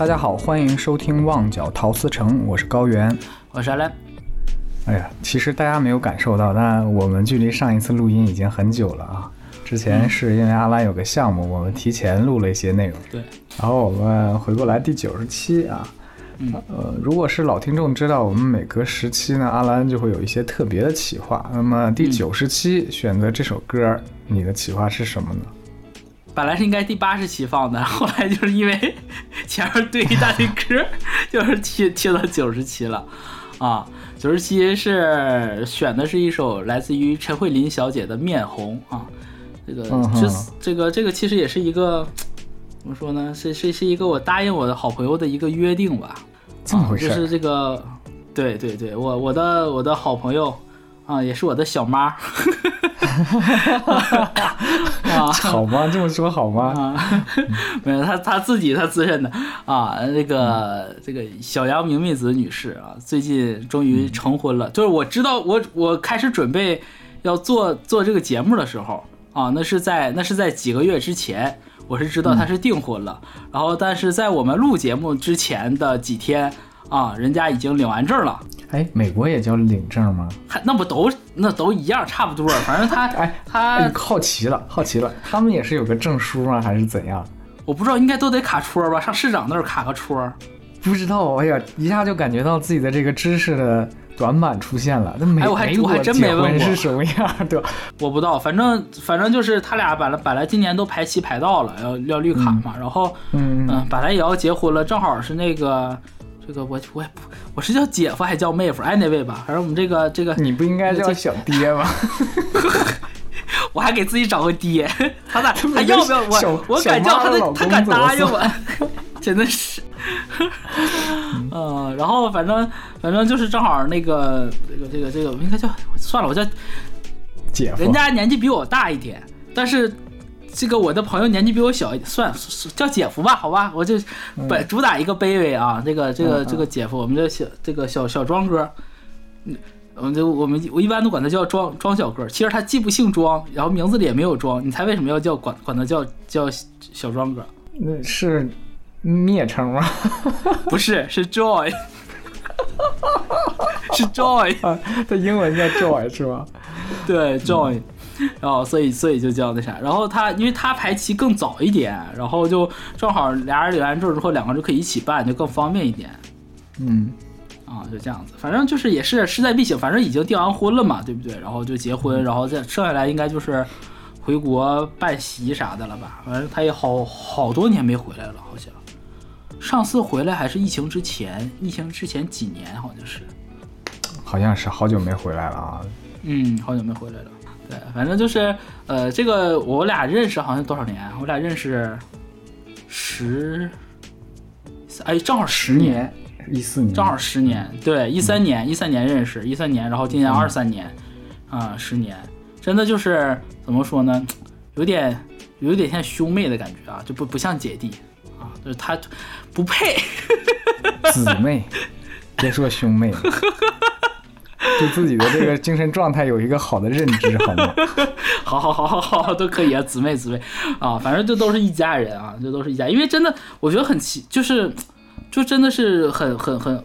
大家好，欢迎收听《旺角陶瓷城》，我是高原。我是阿兰。哎呀，其实大家没有感受到，但我们距离上一次录音已经很久了啊。之前是因为阿兰有个项目，我们提前录了一些内容。对，然后我们回过来第九十期啊，嗯呃，如果是老听众知道，我们每隔十期呢，阿兰就会有一些特别的企划。那么第九十期选择这首歌，你的企划是什么呢？本来是应该第八十期放的，后来就是因为 前面堆一大堆歌，就是贴贴到九十期了。啊，九十期是选的是一首来自于陈慧琳小姐的《面红》啊，这个嗯这这个这个其实也是一个怎么说呢？是是是一个我答应我的好朋友的一个约定吧。啊，这么回事儿就是这个，对对对，我我的我的好朋友啊，也是我的小妈。啊，好吗？这么说好吗？啊，没有他他自己他自认的啊，那个这个小杨明美子女士啊，最近终于成婚了。就是我知道我我开始准备要做做这个节目的时候啊，那是在那是在几个月之前，我是知道她是订婚了。然后但是在我们录节目之前的几天啊，人家已经领完证了。哎，美国也叫领证吗？还那不都那都一样差不多，反正他 哎，他哎好奇了，好奇了，他们也是有个证书吗？还是怎样？我不知道应该都得卡戳吧，上市长那儿卡个戳。不知道，哎呀，一下就感觉到自己的这个知识的短板出现了。那美哎我还美国我还真没结问是什么样的？我不知道，反正反正就是他俩本来本来今年都排期排到了，要要绿卡嘛，然后嗯嗯，本来也要结婚了，正好是那个这个我我也不我是叫姐夫还叫妹夫，哎那位吧，反正我们这个这个你不应该叫小爹吗？我还给自己找个爹，他咋他要不要我我敢叫他的他敢答应我，真的是，嗯，然后反正反正就是正好那个这个这个这个我应该叫算了，我叫姐夫，人家年纪比我大一点，但是这个我的朋友年纪比我小，算叫姐夫吧，好吧，我就本主打一个卑微啊，这个这个这个姐夫，我们这小这个小小庄哥，嗯，我们就我们我一般都管他叫庄庄小哥，其实他既不姓庄，然后名字里也没有庄，你猜为什么要叫管管他叫叫小庄哥？那是蔑称吗？不是，是 Joy，是 Joy。啊，他英文叫 Joy 是吧？对 join，然后所以所以就叫那啥，然后他因为他排期更早一点，然后就正好俩人领完证之后，两个人就可以一起办，就更方便一点嗯，啊，就这样子。反正就是也是势在必行，反正已经订完婚了嘛，对不对？然后就结婚，然后再剩下来应该就是回国办席啥的了吧？反正他也好好多年没回来了，好像上次回来还是疫情之前，疫情之前几年好像是。好像是好久没回来了啊。嗯，好久没回来了。对，反正就是，呃，这个我俩认识好像多少年？我俩认识十，哎，正好十年，，一四年，正好十年。对，一三年，一三年认识，一三年，然后今年二三年，啊、十年，真的就是怎么说呢？有点，有点像兄妹的感觉啊，就不不像姐弟啊，就是他不配。姊妹，别说兄妹了。对自己的这个精神状态有一个好的认知，好吗？好好好好好，都可以啊，姊妹姊妹啊，反正这都是一家人啊，这都是一家。因为真的，我觉得很奇，就是就真的是很很很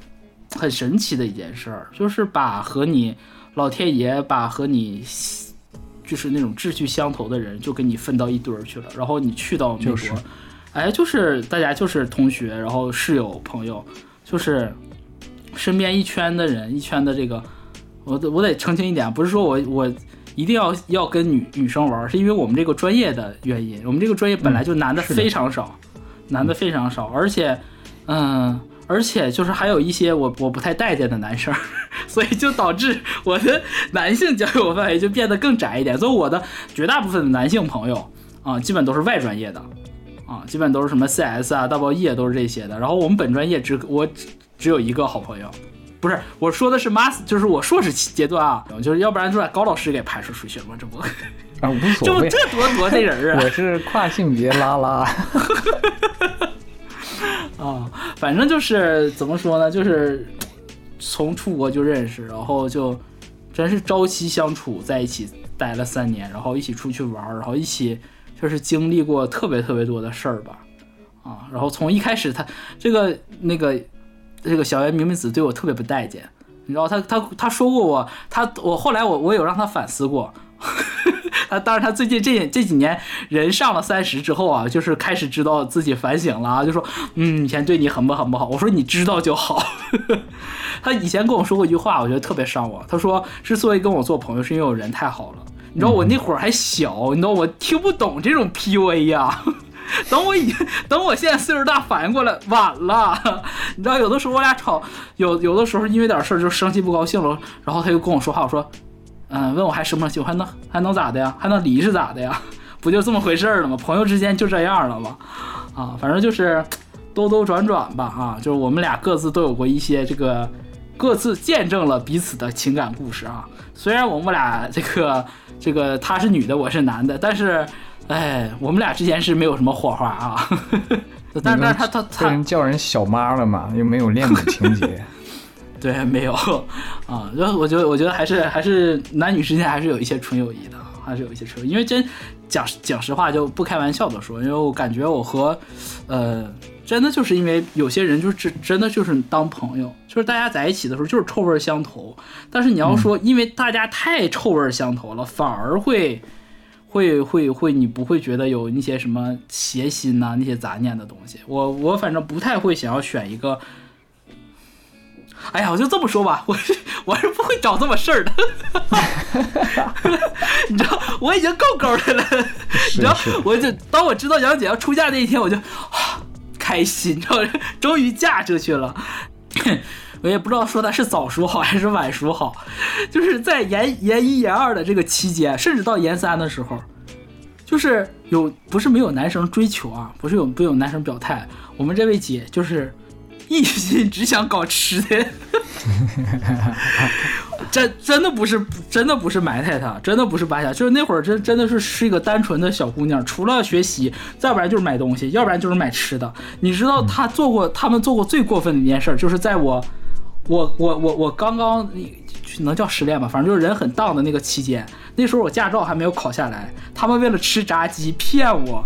很神奇的一件事儿，就是把和你老天爷把和你就是那种志趣相投的人，就给你分到一堆儿去了，然后你去到美国，就是哎，就是大家就是同学，然后室友朋友，就是身边一圈的人，一圈的这个，我得我得澄清一点，不是说我我一定要要跟女女生玩，是因为我们这个专业的原因，我们这个专业本来就男的非常少，男的非常少，而且，嗯。而且就是还有一些我我不太待见的男生，所以就导致我的男性交友范围就变得更窄一点。所以我的绝大部分的男性朋友啊，基本都是外专业的，啊，基本都是什么 CS 啊、大报 E 啊，都是这些的。然后我们本专业只我只只有一个好朋友，不是我说的是 master，就是我硕士阶段啊，就是要不然就把高老师给排除出去了嘛，这不啊，无所谓。这多多那人啊 我是跨性别拉拉，啊，反正就是怎么说呢，就是从出国就认识，然后就真是朝夕相处在一起待了三年，然后一起出去玩，然后一起就是经历过特别特别多的事儿吧。啊。然后从一开始他这个那个这个小原明明子对我特别不待见，你知道他他他说过我他我后来我我有让他反思过。他当然，他最近这这几年人上了三十之后啊，就是开始知道自己反省了啊，就说，嗯，以前对你很不很不好。我说你知道就好。他以前跟我说过一句话，我觉得特别伤我。他说，之所以跟我做朋友，是因为我人太好了。你知道我那会儿还小，你知道我听不懂这种 PUA 呀。等我已等我现在岁数大，反应过来晚了。你知道有的时候我俩吵，有有的时候因为点事儿就生气不高兴了，然后他就跟我说话，我说。嗯，问我还生不生气？我还能还能咋的呀？还能离是咋的呀？不就这么回事儿了吗？朋友之间就这样了吗？啊，反正就是兜兜转转吧。啊，就是我们俩各自都有过一些这个，各自见证了彼此的情感故事啊。虽然我们俩这个这个她是女的，我是男的，但是哎，我们俩之间是没有什么火花啊。但是他他他叫人小妈了嘛，又没有恋母情节。对，没有 啊，就我觉得，我觉得还是还是男女之间还是有一些纯友谊的，还是有一些纯，因为真讲讲实话，就不开玩笑的说，因为我感觉我和，呃，真的就是因为有些人就是真的就是当朋友，就是大家在一起的时候就是臭味相投，但是你要说因为大家太臭味相投了，反而会会会会你不会觉得有那些什么邪心呐那些杂念的东西，我我反正不太会想要选一个。哎呀，我就这么说吧，我是我是不会找这么事儿的，你知道，我已经够够的了，你知道，我就当我知道杨姐要出嫁那一天，我就开心，你知道，终于嫁出去了。我也不知道说她是早熟好还是晚熟好，就是在研研一研二的这个期间，甚至到研三的时候，就是有不是没有男生追求啊，不是有不有男生表态，我们这位姐就是。一心只想搞吃的，真真的不是真的不是埋汰他，真的不是扒瞎，就是那会儿真真的是是一个单纯的小姑娘，除了学习，再不然就是买东西，要不然就是买吃的。你知道她做过，他们做过最过分的一件事，就是在我我我我我刚刚能叫失恋吧，反正就是人很荡的那个期间，那时候我驾照还没有考下来，他们为了吃炸鸡骗我。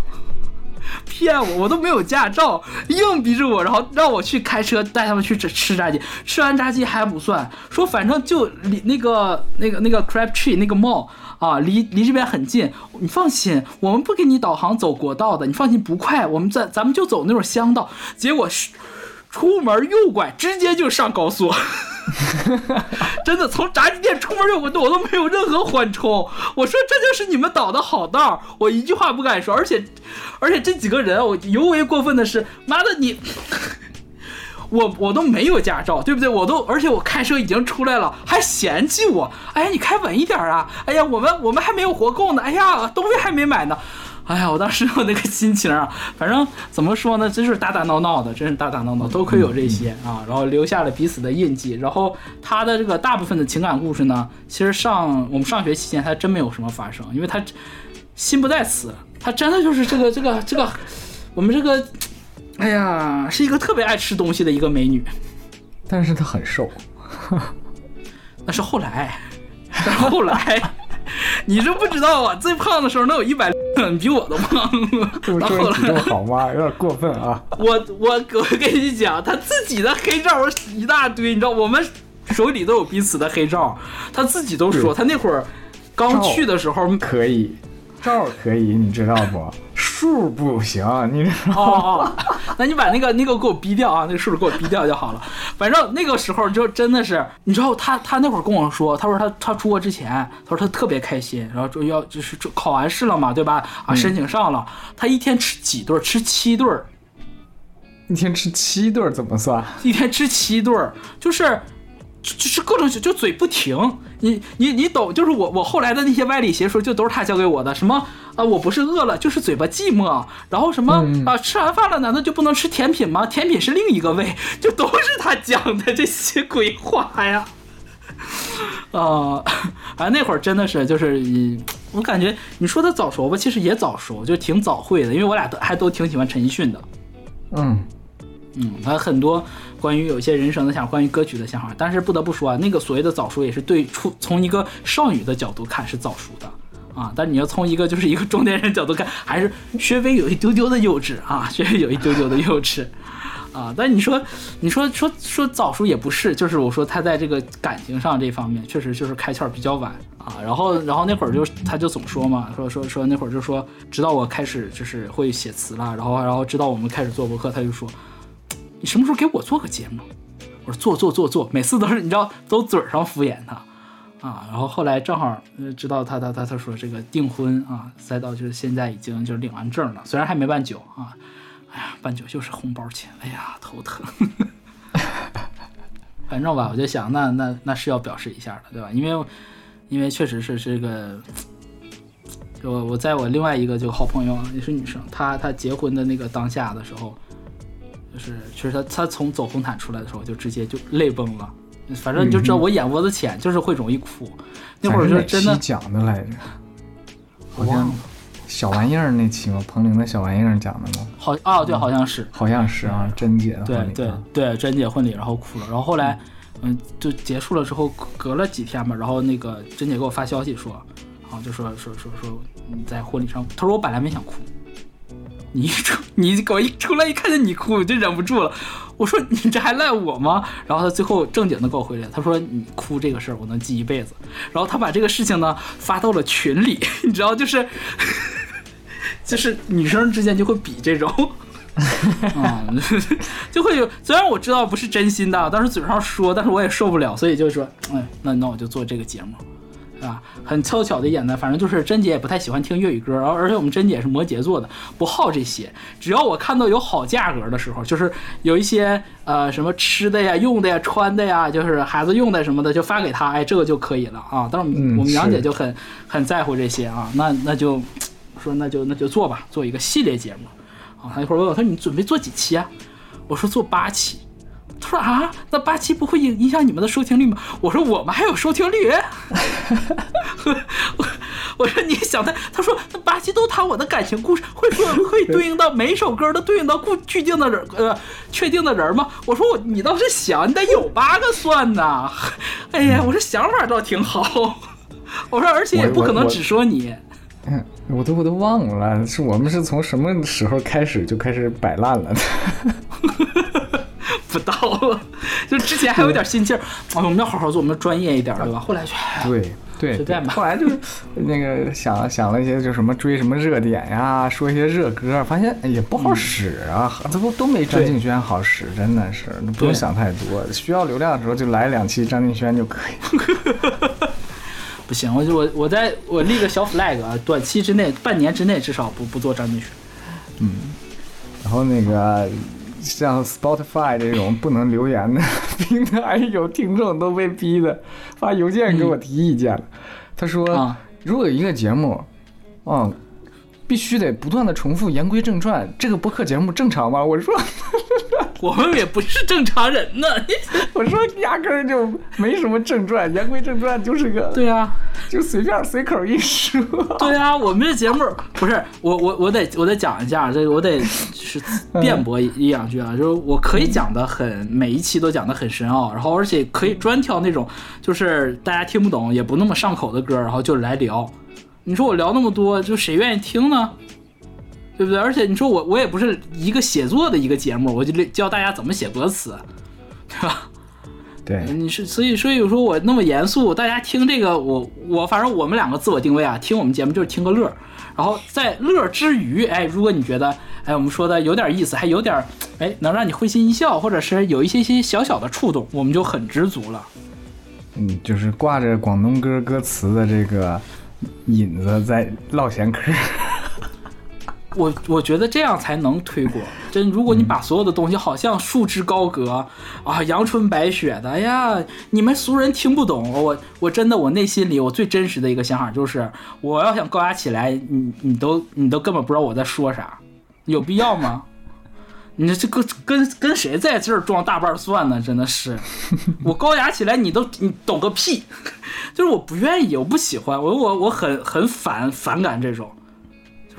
骗我，我都没有驾照，硬逼着我，然后让我去开车带他们去吃吃炸鸡。吃完炸鸡还不算，说反正就离那个那个那个 Crab Tree 那个 mall 啊，离离这边很近。你放心，我们不给你导航走国道的，你放心不快，我们咱咱们就走那种乡道。结果是出门右拐，直接就上高速。真的，从炸鸡店出门右拐，我都没有任何缓冲。我说这就是你们导的好道，我一句话不敢说。而且，而且这几个人，我尤为过分的是，妈的你，我我都没有驾照，对不对？我都，而且我开车已经出来了，还嫌弃我。哎呀，你开稳一点啊！哎呀，我们我们还没有活够呢。哎呀，东西还没买呢。哎呀，我当时我那个心情啊，反正怎么说呢，真是打打闹闹的，真是打打闹闹，多亏有这些啊，然后留下了彼此的印记。然后他的这个大部分的情感故事呢，其实上我们上学期间他真没有什么发生，因为他心不在此，他真的就是这个这个这个我们这个，哎呀，是一个特别爱吃东西的一个美女，但是她很瘦，那是后来，但是后来。你是不知道啊，最胖的时候能有一百，你比我都胖。这说 体重好吗？有点过分啊！我我我跟你讲，他自己的黑照一大堆，你知道，我们手里都有彼此的黑照，他自己都说，他那会儿刚去的时候可以。照可以，你知道不？数不行，你知道吗？那你把那个那个给我逼掉啊，那个数给我逼掉就好了。反正那个时候就真的是，你知道他他那会儿跟我说，他说他他出国之前，他说他特别开心，然后就要就是考完试了嘛，对吧？啊，申请上了，他一天吃几顿？吃七顿一天吃七顿怎么算？一天吃七顿就是。就是各种就嘴不停，你你你懂？就是我我后来的那些歪理邪说，就都是他教给我的。什么啊？我不是饿了，就是嘴巴寂寞。然后什么啊？吃完饭了，难道就不能吃甜品吗？甜品是另一个胃，就都是他讲的这些鬼话呀。啊，啊，那会儿真的是，就是我感觉你说他早熟吧，其实也早熟，就挺早会的，因为我俩都还都挺喜欢陈奕迅的。嗯。嗯，他很多关于有一些人生的想，关于歌曲的想法，但是不得不说啊，那个所谓的早熟也是对出从一个少女的角度看是早熟的啊。但你要从一个就是一个中年人角度看，还是稍微有一丢丢的幼稚啊，稍微有一丢丢的幼稚。啊，但你说，你说说说早熟也不是，就是我说他在这个感情上这方面确实就是开窍比较晚啊。然后，然后那会儿就他就总说嘛，说说说那会儿就说，直到我开始就是会写词了，然后然后直到我们开始做博客，他就说，你什么时候给我做个节目？我说做做做做，每次都是你知道都嘴上敷衍他啊。然后后来正好知道他他他他说这个订婚啊，再到就是现在已经就是领完证了，虽然还没办酒啊。哎呀，办酒就是红包钱，哎呀头疼。反正吧，我就想，那那那是要表示一下的，对吧？因为因为确实是这个，我我在我另外一个就好朋友也是女生，她她结婚的那个当下的时候，就是其实他他从走红毯出来的时候就直接就泪崩了，反正你就知道我眼窝子浅，就是会容易哭。那会儿就真的讲的来着，好像。小玩意儿那期吗？彭玲的小玩意儿讲的吗？好啊，对，好像是，好像是啊，甄姐的婚礼。对对对，甄姐婚礼，然后哭了，然后后来，嗯，就结束了之后，隔了几天吧，然后那个甄姐给我发消息说，啊，就说说说说你在婚礼上，她说我本来没想哭，你一出，你我一出来一看见你哭，我就忍不住了。我说你这还赖我吗？然后他最后正经的给我回来，他说你哭这个事儿我能记一辈子。然后他把这个事情呢发到了群里，你知道就是。就是女生之间就会比这种，啊，就会有。虽然我知道不是真心的，但是嘴上说，但是我也受不了，所以就说，哎，那那我就做这个节目，是吧？很凑巧的一点呢，反正就是珍姐也不太喜欢听粤语歌，然后而且我们珍姐是摩羯座的，不好这些。只要我看到有好价格的时候，就是有一些呃什么吃的呀、用的呀、穿的呀，就是孩子用的什么的，就发给他，哎，这个就可以了啊。但是我们杨姐就很很在乎这些啊，那那就。说那就那就做吧，做一个系列节目，啊，他一会儿问我，他说你准备做几期啊？我说做八期。他说啊，那八七不会影影响你们的收听率吗？我说我们还有收听率。我我说你想的，他说那八七都谈我的感情故事，会说会对应到每首歌都对应到固确定的人呃确定的人吗？我说我你倒是想，你得有八个算呐。哎呀，我说想法倒挺好。我说而且也不可能只说你。嗯，我都我都忘了，是我们是从什么时候开始就开始摆烂了的？不到了，就之前还有点心劲儿，我们要好好做，我们要专业一点，对吧？后来就对对，随便吧。后来就是那个想想了一些，就什么追什么热点呀，说一些热歌，发现也不好使啊，这不都没张敬轩好使，真的是不用想太多，需要流量的时候就来两期张敬轩就可以。不行，我就我我在我立个小 flag 啊，短期之内，半年之内至少不不做张敬轩。嗯，然后那个像 Spotify 这种不能留言的 平台，有听众都被逼的发邮件给我提意见了。他说，如果一个节目，嗯。必须得不断的重复，言归正传。这个播客节目正常吗？我说，我们也不是正常人呢。我说，压根儿就没什么正传，言归正传就是个。对啊，就随便随口一说。对啊，我们这节目不是我我我得我得讲一下，这我得是辩驳一两句啊，就是我可以讲的很每一期都讲的很深奥，然后而且可以专挑那种就是大家听不懂也不那么上口的歌，然后就来聊。你说我聊那么多，就谁愿意听呢？对不对？而且你说我我也不是一个写作的一个节目，我就教大家怎么写歌词，对吧？对，你是所以所以有时候我那么严肃，大家听这个，我我反正我们两个自我定位啊，听我们节目就是听个乐，然后在乐之余，哎，如果你觉得哎我们说的有点意思，还有点哎能让你会心一笑，或者是有一些些小小的触动，我们就很知足了。嗯，就是挂着广东歌歌词的这个。引子在唠闲嗑，我我觉得这样才能推广。真，如果你把所有的东西好像束之高阁啊，阳春白雪的，哎呀，你们俗人听不懂。我我真的，我内心里我最真实的一个想法就是，我要想高雅起来，你你都你都根本不知道我在说啥，有必要吗？你这跟跟跟谁在这儿装大瓣蒜呢？真的是，我高雅起来，你都你懂个屁！就是我不愿意，我不喜欢，我我我很很反反感这种，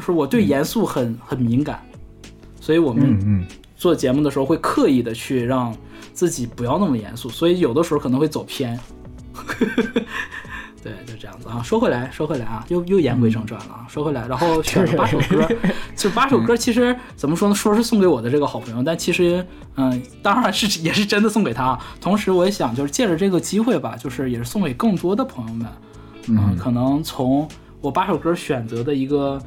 就是我对严肃很很敏感，所以我们做节目的时候会刻意的去让自己不要那么严肃，所以有的时候可能会走偏。对，就这样。样子啊。说回来，说回来啊，又又言归正传了啊。说回来，然后 选了八首歌，就八首歌，其实怎么说呢？说是送给我的这个好朋友，但其实，嗯，当然是也是真的送给他。同时，我也想就是借着这个机会吧，就是也是送给更多的朋友们。嗯，可能从我八首歌选择的一个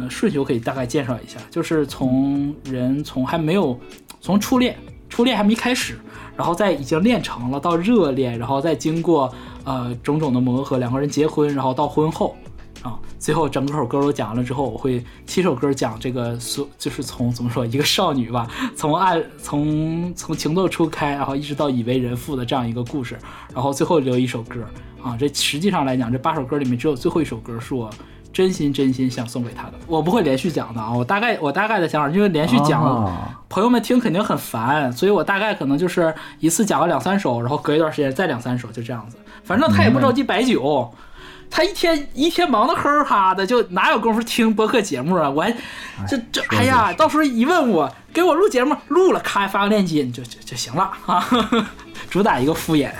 呃顺序，我可以大概介绍一下，就是从人从还没有从初恋，初恋还没开始。然后在已经练成了到热恋，然后再经过呃种种的磨合，两个人结婚，然后到婚后，啊，最后整首歌都讲完了之后，我会七首歌讲这个所就是从怎么说一个少女吧，从爱从从情窦初开，然后一直到已为人父的这样一个故事，然后最后留一首歌啊，这实际上来讲，这八首歌里面只有最后一首歌是我。真心真心想送给他的，我不会连续讲的啊，我大概我大概的想法，因为连续讲，朋友们听肯定很烦，所以我大概可能就是一次讲个两三首，然后隔一段时间再两三首，就这样子。反正他也不着急摆酒，他一天一天忙得呵哈的，就哪有功夫听播客节目啊？我还这这，哎呀，到时候一问我给我录节目，录了，咔发个链接就就就行了啊，主打一个敷衍。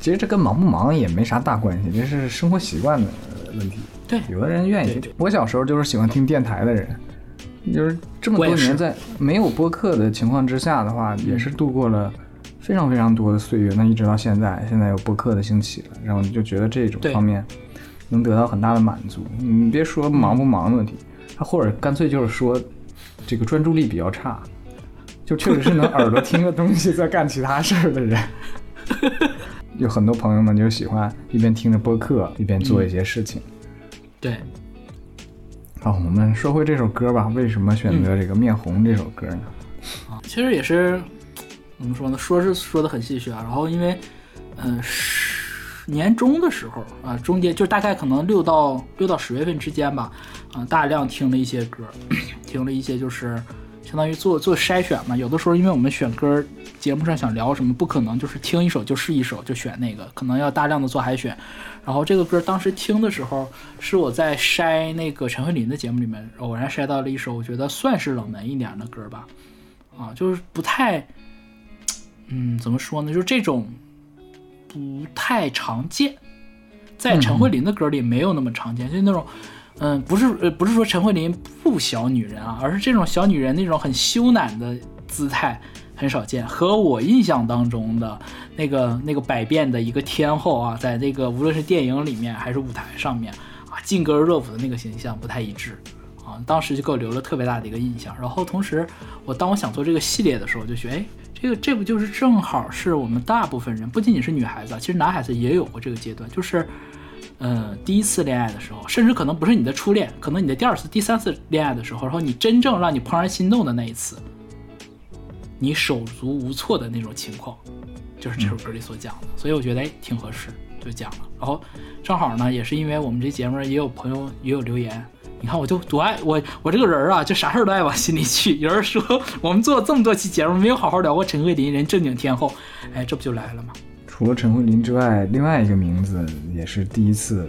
其实这跟忙不忙也没啥大关系，这是生活习惯的问题。对，有的人愿意。我小时候就是喜欢听电台的人，就是这么多年在没有播客的情况之下的话，也是度过了非常非常多的岁月。那一直到现在，现在有播客的兴起了，然后你就觉得这种方面能得到很大的满足。你别说忙不忙的问题，他或者干脆就是说这个专注力比较差，就确实是能耳朵听个东西在干其他事儿的人。有很多朋友们就喜欢一边听着播客一边做一些事情。对，好，我们说回这首歌吧。为什么选择这个《面红》这首歌呢？啊，其实也是怎么说呢？说是说的很戏谑啊。然后因为，嗯，十年中的时候啊，中间就大概可能六到六到十月份之间吧，啊，大量听了一些歌，听了一些就是。相当于做做筛选嘛，有的时候因为我们选歌，节目上想聊什么，不可能就是听一首就是一首就选那个，可能要大量的做海选。然后这个歌当时听的时候，是我在筛那个陈慧琳的节目里面偶然筛到了一首，我觉得算是冷门一点的歌吧，啊，就是不太，嗯，怎么说呢，就是这种不太常见，在陈慧琳的歌里没有那么常见，就那种。嗯，不是，呃，不是说陈慧琳不小女人啊，而是这种小女人那种很羞赧的姿态很少见。和我印象当中的那个那个百变的一个天后啊，在那个无论是电影里面还是舞台上面啊，劲歌热舞的那个形象不太一致啊。当时就给我留了特别大的一个印象。然后同时，我当我想做这个系列的时候，就觉得，哎，这个这不就是正好是我们大部分人，不仅仅是女孩子，其实男孩子也有过这个阶段，就是。嗯，第一次恋爱的时候，甚至可能不是你的初恋，可能你的第二次、第三次恋爱的时候，然后你真正让你怦然心动的那一次，你手足无措的那种情况，就是这首歌里所讲的。所以我觉得哎，挺合适，就讲了。然后正好呢，也是因为我们这节目也有朋友也有留言，你看我就多爱我我这个人啊，就啥事儿都爱往心里去。有人说我们做了这么多期节目，没有好好聊过陈慧琳，人正经天后，哎，这不就来了吗？除了陈慧琳之外，另外一个名字也是第一次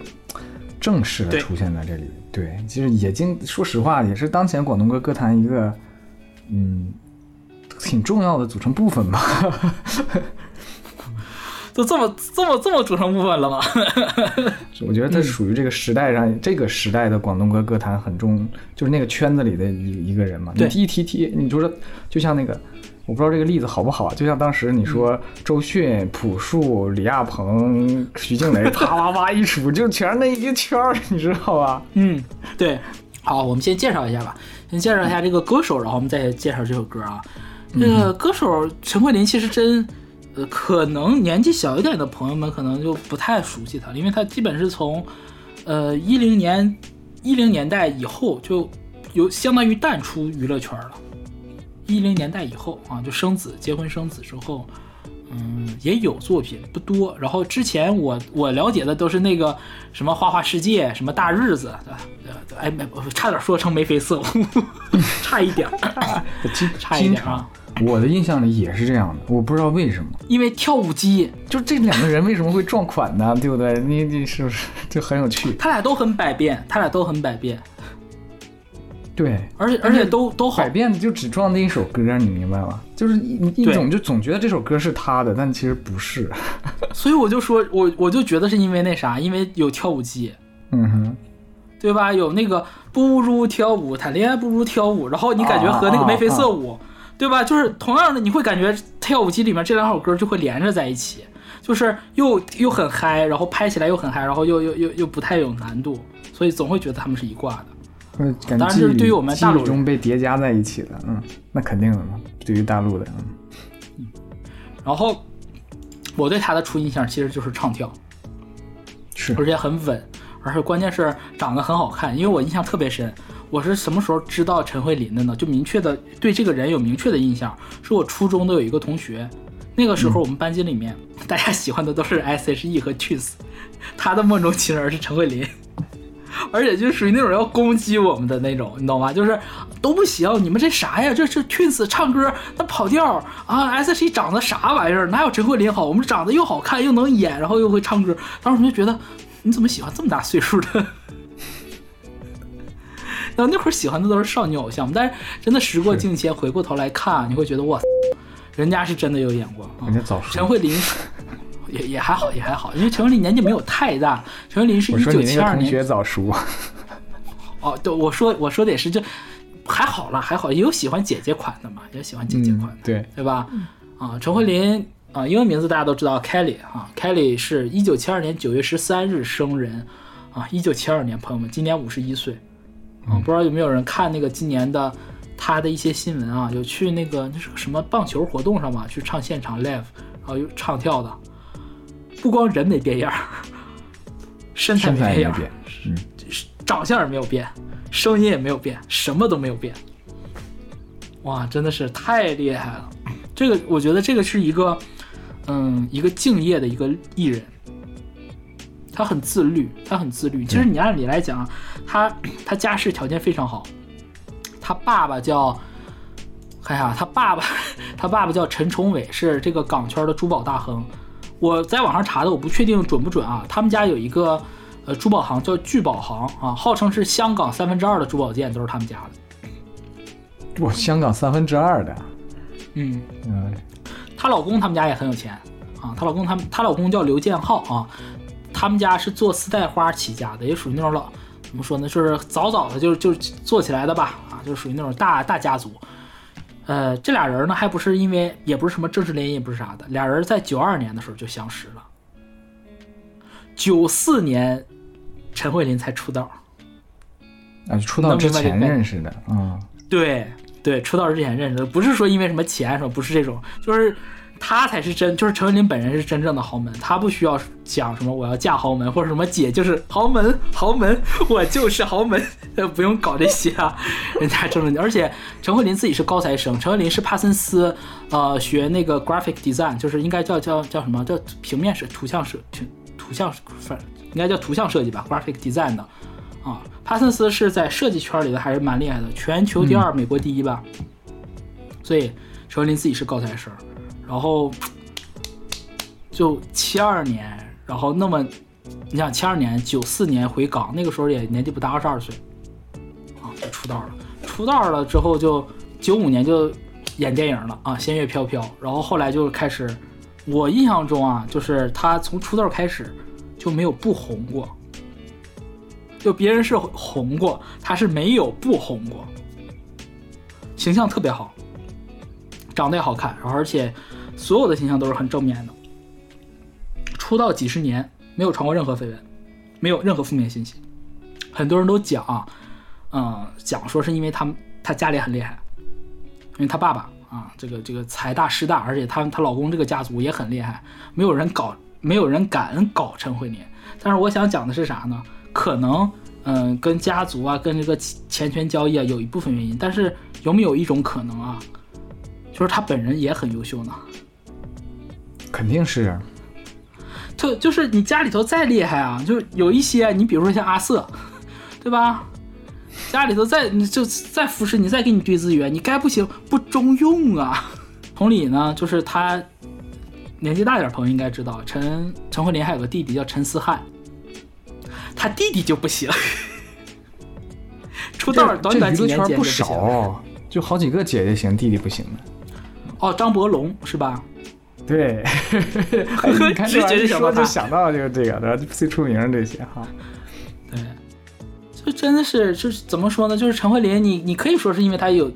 正式的出现在这里。对，其实也经说实话，也是当前广东歌歌坛一个嗯挺重要的组成部分吧。都这么这么这么组成部分了吗？我觉得他属于这个时代上这个时代的广东歌歌坛很重，就是那个圈子里的一一个人嘛。你一提提，你就说就像那个。我不知道这个例子好不好，就像当时你说周迅、朴树、李亚鹏、徐静蕾，啪啪啪一数，就全是那一个圈儿，你知道吧？嗯，对。好，我们先介绍一下吧，先介绍一下这个歌手，然后我们再介绍这首歌啊。这个歌手陈慧琳其实真，呃，可能年纪小一点的朋友们可能就不太熟悉她，因为她基本是从，呃，一零年一零年代以后就有相当于淡出娱乐圈了。一零年代以后啊，就生子、结婚、生子之后，嗯，也有作品不多。然后之前我我了解的都是那个什么《花花世界》、什么《大日子》呃，哎，没，差点说成眉飞色舞，差一点 差一点啊！我的印象里也是这样的，我不知道为什么，因为跳舞机，就这两个人为什么会撞款呢？对不对？你你是不是就很有趣？他俩都很百变，他俩都很百变。对，而且而且都都好，百变就只撞那一首歌，你明白吗？就是一一种就总觉得这首歌是他的，但其实不是。所以我就说，我我就觉得是因为那啥，因为有跳舞机，嗯哼，对吧？有那个不如跳舞，谈恋爱不如跳舞，然后你感觉和那个眉飞色舞，对吧？就是同样的，你会感觉跳舞机里面这两首歌就会连着在一起，就是又又很嗨，然后拍起来又很嗨，然后又又又又不太有难度，所以总会觉得他们是一挂的。嗯，当然这是对于我们大陆中被叠加在一起的，嗯，那肯定的嘛。对于大陆的，嗯，然后我对他的初印象其实就是唱跳，是，而且很稳，而且关键是长得很好看。因为我印象特别深，我是什么时候知道陈慧琳的呢？就明确的对这个人有明确的印象，是我初中的有一个同学，那个时候我们班级里面大家喜欢的都是 S.H.E 和 Twins，他的梦中情人是陈慧琳。而且就属于那种要攻击我们的那种，你懂吗？就是都不行，你们这啥呀？这是 Twins 唱歌那跑调啊，S.H.E 长得啥玩意儿？哪有陈慧琳好？我们长得又好看又能演，然后又会唱歌。当时我们就觉得，你怎么喜欢这么大岁数的？然后那会儿喜欢的都是少女偶像，但是真的时过境迁，回过头来看，你会觉得哇，人家是真的有眼光。人家早熟。陈慧琳。也也还好，也还好，因为陈慧琳年纪没有太大。陈慧琳是一九七二年。同学早熟。哦，对，我说我说的也是，就还好了，还好，也有喜欢姐姐款的嘛，也喜欢姐姐款的，对对吧？啊，陈慧琳啊，英文名字大家都知道，Kelly 啊，Kelly 是一九七二年九月十三日生人啊，一九七二年，朋友们，今年五十一岁啊，不知道有没有人看那个今年的他的一些新闻啊？有去那个那是个什么棒球活动上吧，去唱现场 live，然后又唱跳的。不光人没变样，身材没变样，嗯，长相也没有变，声音也没有变，什么都没有变。哇，真的是太厉害了！这个我觉得这个是一个，嗯，一个敬业的一个艺人。他很自律，他很自律。其实你按理来讲，他他家世条件非常好。他爸爸叫，看呀，他爸爸 他爸爸叫陈崇伟，是这个港圈的珠宝大亨。我在网上查的，我不确定准不准啊。他们家有一个呃珠宝行叫聚宝行啊，号称是香港三分之二的珠宝店都是他们家的。哇，香港三分之二的？嗯嗯。她老公他们家也很有钱啊，她老公他们她老公叫刘建浩啊，他们家是做丝带花起家的，也属于那种老怎么说呢，就是早早的就就做起来的吧啊，就属于那种大大家族。呃，这俩人呢，还不是因为，也不是什么政治联姻，也不是啥的。俩人在九二年的时候就相识了，九四年，陈慧琳才出道。啊，出道之前认识的，嗯，对对，出道之前认识的，不是说因为什么钱什么，不是这种，就是。他才是真，就是陈慧琳本人是真正的豪门，他不需要讲什么我要嫁豪门或者什么姐就是豪门豪门，我就是豪门，不用搞这些啊，人家真正经。而且陈慧琳自己是高材生，陈慧琳是帕森斯，呃，学那个 graphic design，就是应该叫叫叫什么叫平面设图像设图图像反应该叫图像设计吧，graphic design 的啊，帕森斯是在设计圈里的还是蛮厉害的，全球第二，美国第一吧。所以陈慧琳自己是高材生。然后就七二年，然后那么你想七二年九四年回港，那个时候也年纪不大，二十二岁啊就出道了。出道了之后就九五年就演电影了啊，《仙乐飘飘》。然后后来就开始，我印象中啊，就是他从出道开始就没有不红过，就别人是红过，他是没有不红过，形象特别好，长得也好看，然后而且。所有的形象都是很正面的。出道几十年没有传过任何绯闻，没有任何负面信息。很多人都讲，嗯，讲说是因为他们他家里很厉害，因为他爸爸啊，这个这个财大势大，而且她她老公这个家族也很厉害，没有人搞，没有人敢搞陈慧琳。但是我想讲的是啥呢？可能嗯，跟家族啊，跟这个钱权交易啊有一部分原因，但是有没有一种可能啊，就是他本人也很优秀呢？肯定是，就就是你家里头再厉害啊，就有一些你比如说像阿瑟，对吧？家里头再你就再扶持你，再给你堆资源，你该不行不中用啊。同理呢，就是他年纪大点朋友应该知道，陈陈慧琳还有个弟弟叫陈思翰，他弟弟就不行，出道短短几年间不少，就好几个姐姐行，弟弟不行的。哦，张伯龙是吧？对，你看这玩意说就想到就是这个，对吧？最出名这些哈。对，就真的是就是怎么说呢？就是陈慧琳，你你可以说是因为她有，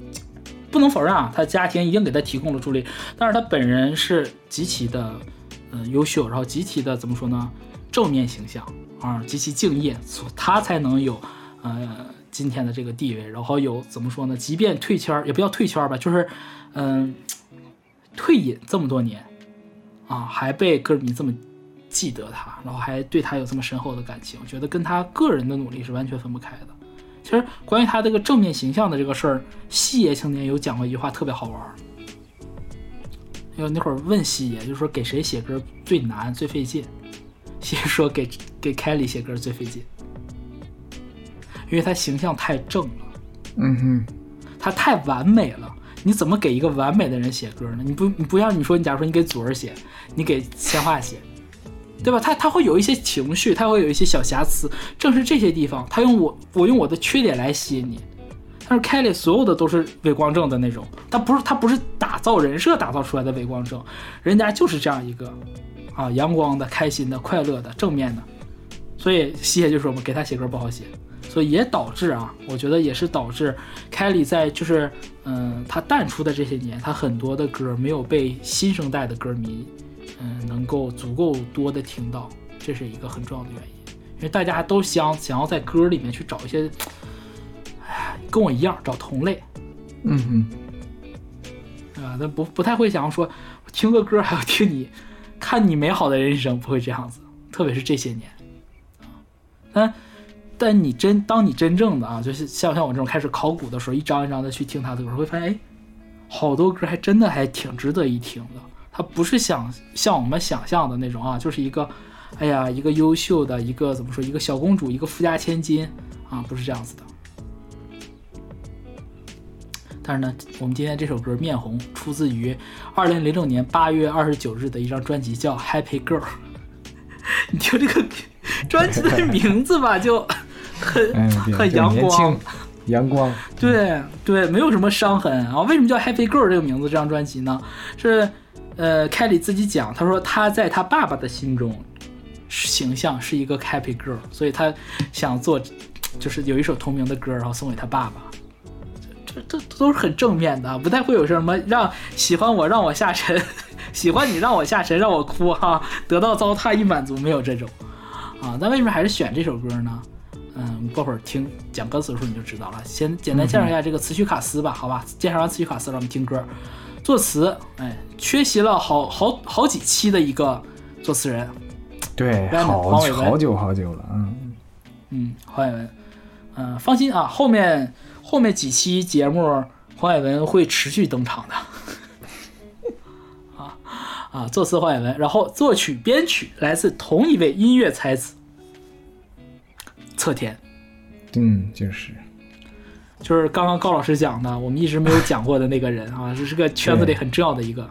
不能否认啊，她家庭一定给她提供了助力，但是她本人是极其的嗯优秀，然后极其的怎么说呢？正面形象啊，极其敬业，所她才能有呃今天的这个地位，然后有怎么说呢？即便退圈儿也不叫退圈儿吧，就是嗯退隐这么多年啊，还被歌迷这么。记得他，然后还对他有这么深厚的感情，我觉得跟他个人的努力是完全分不开的。其实关于他这个正面形象的这个事儿，西爷青年有讲过一句话特别好玩儿。因为那会儿问西爷，就说给谁写歌最难最费劲，西爷说给给凯里写歌最费劲，因为他形象太正了，嗯哼，他太完美了。你怎么给一个完美的人写歌呢？你不你不像你说，你假如说你给祖儿写，你给千画写。对吧？他他会有一些情绪，他会有一些小瑕疵，正是这些地方，他用我我用我的缺点来吸引你。但是凯莉所有的都是伪光正的那种，他不是他不是打造人设打造出来的伪光正，人家就是这样一个啊阳光的、开心的、快乐的、正面的。所以西野就说嘛，给他写歌不好写，所以也导致啊，我觉得也是导致凯莉在就是嗯他淡出的这些年，他很多的歌没有被新生代的歌迷。嗯，能够足够多的听到，这是一个很重要的原因，因为大家都想想要在歌里面去找一些，哎，跟我一样找同类，嗯哼，对吧？那不不太会想要说，听个歌还要听你，看你美好的人生，不会这样子，特别是这些年，但但你真当你真正的啊，就是像像我这种开始考古的时候，一张一张的去听他的歌，会发现，哎，好多歌还真的还挺值得一听的。他不是想像我们想象的那种啊，就是一个，哎呀，一个优秀的一个怎么说，一个小公主，一个富家千金啊，不是这样子的。但是呢，我们今天这首歌《面红》出自于二零零六年八月二十九日的一张专辑，叫《Happy Girl》。你听这个专辑的名字吧，就很很阳光，阳光。对对，没有什么伤痕啊。为什么叫《Happy Girl》这个名字？这张专辑呢是。呃，凯里自己讲，他说他在他爸爸的心中形象是一个 happy girl，所以他想做，就是有一首同名的歌，然后送给他爸爸。这这这都是很正面的，不太会有什么让喜欢我让我下沉，喜欢你让我下沉让我哭哈，得到糟蹋一满足没有这种啊。那为什么还是选这首歌呢？嗯，过会儿听讲歌词的时候你就知道了。先简单介绍一下这个词曲卡斯吧，好吧？介绍完词曲卡斯，让我们听歌。作词，哎，缺席了好好好几期的一个作词人，对，好好久好久了，嗯。嗯，黄伟文，嗯，放心啊，后面后面几期节目黄伟文会持续登场的，啊啊，作词黄伟文，然后作曲编曲来自同一位音乐才子，侧田，嗯，就是。就是刚刚高老师讲的，我们一直没有讲过的那个人啊，这是个圈子里很重要的一个。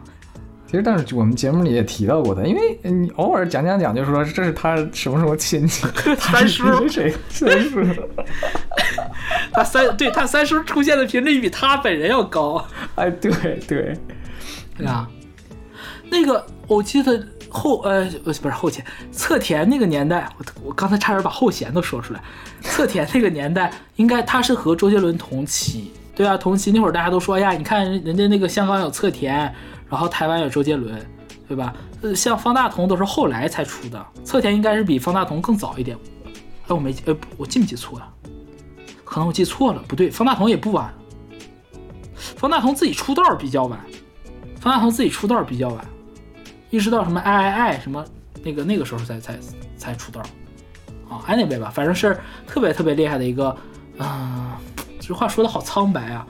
其实，但是我们节目里也提到过的，因为你偶尔讲讲讲，就说这是他什么什么亲戚，三叔 谁？三叔。他三对他三叔出现的频率比他本人要高。哎，对对，对啊。那个我记得后呃不是后前侧田那个年代，我我刚才差点把后弦都说出来。侧田那个年代，应该他是和周杰伦同期，对啊，同期那会儿大家都说呀，你看人家那个香港有侧田，然后台湾有周杰伦，对吧？呃，像方大同都是后来才出的，侧田应该是比方大同更早一点。哎，我没，呃，我记没记错了？可能我记错了，不对，方大同也不晚，方大同自己出道比较晚，方大同自己出道比较晚，一直到什么爱爱爱什么那个那个时候才才才出道。啊，anyway 吧，反正是特别特别厉害的一个，嗯，这话说的好苍白啊。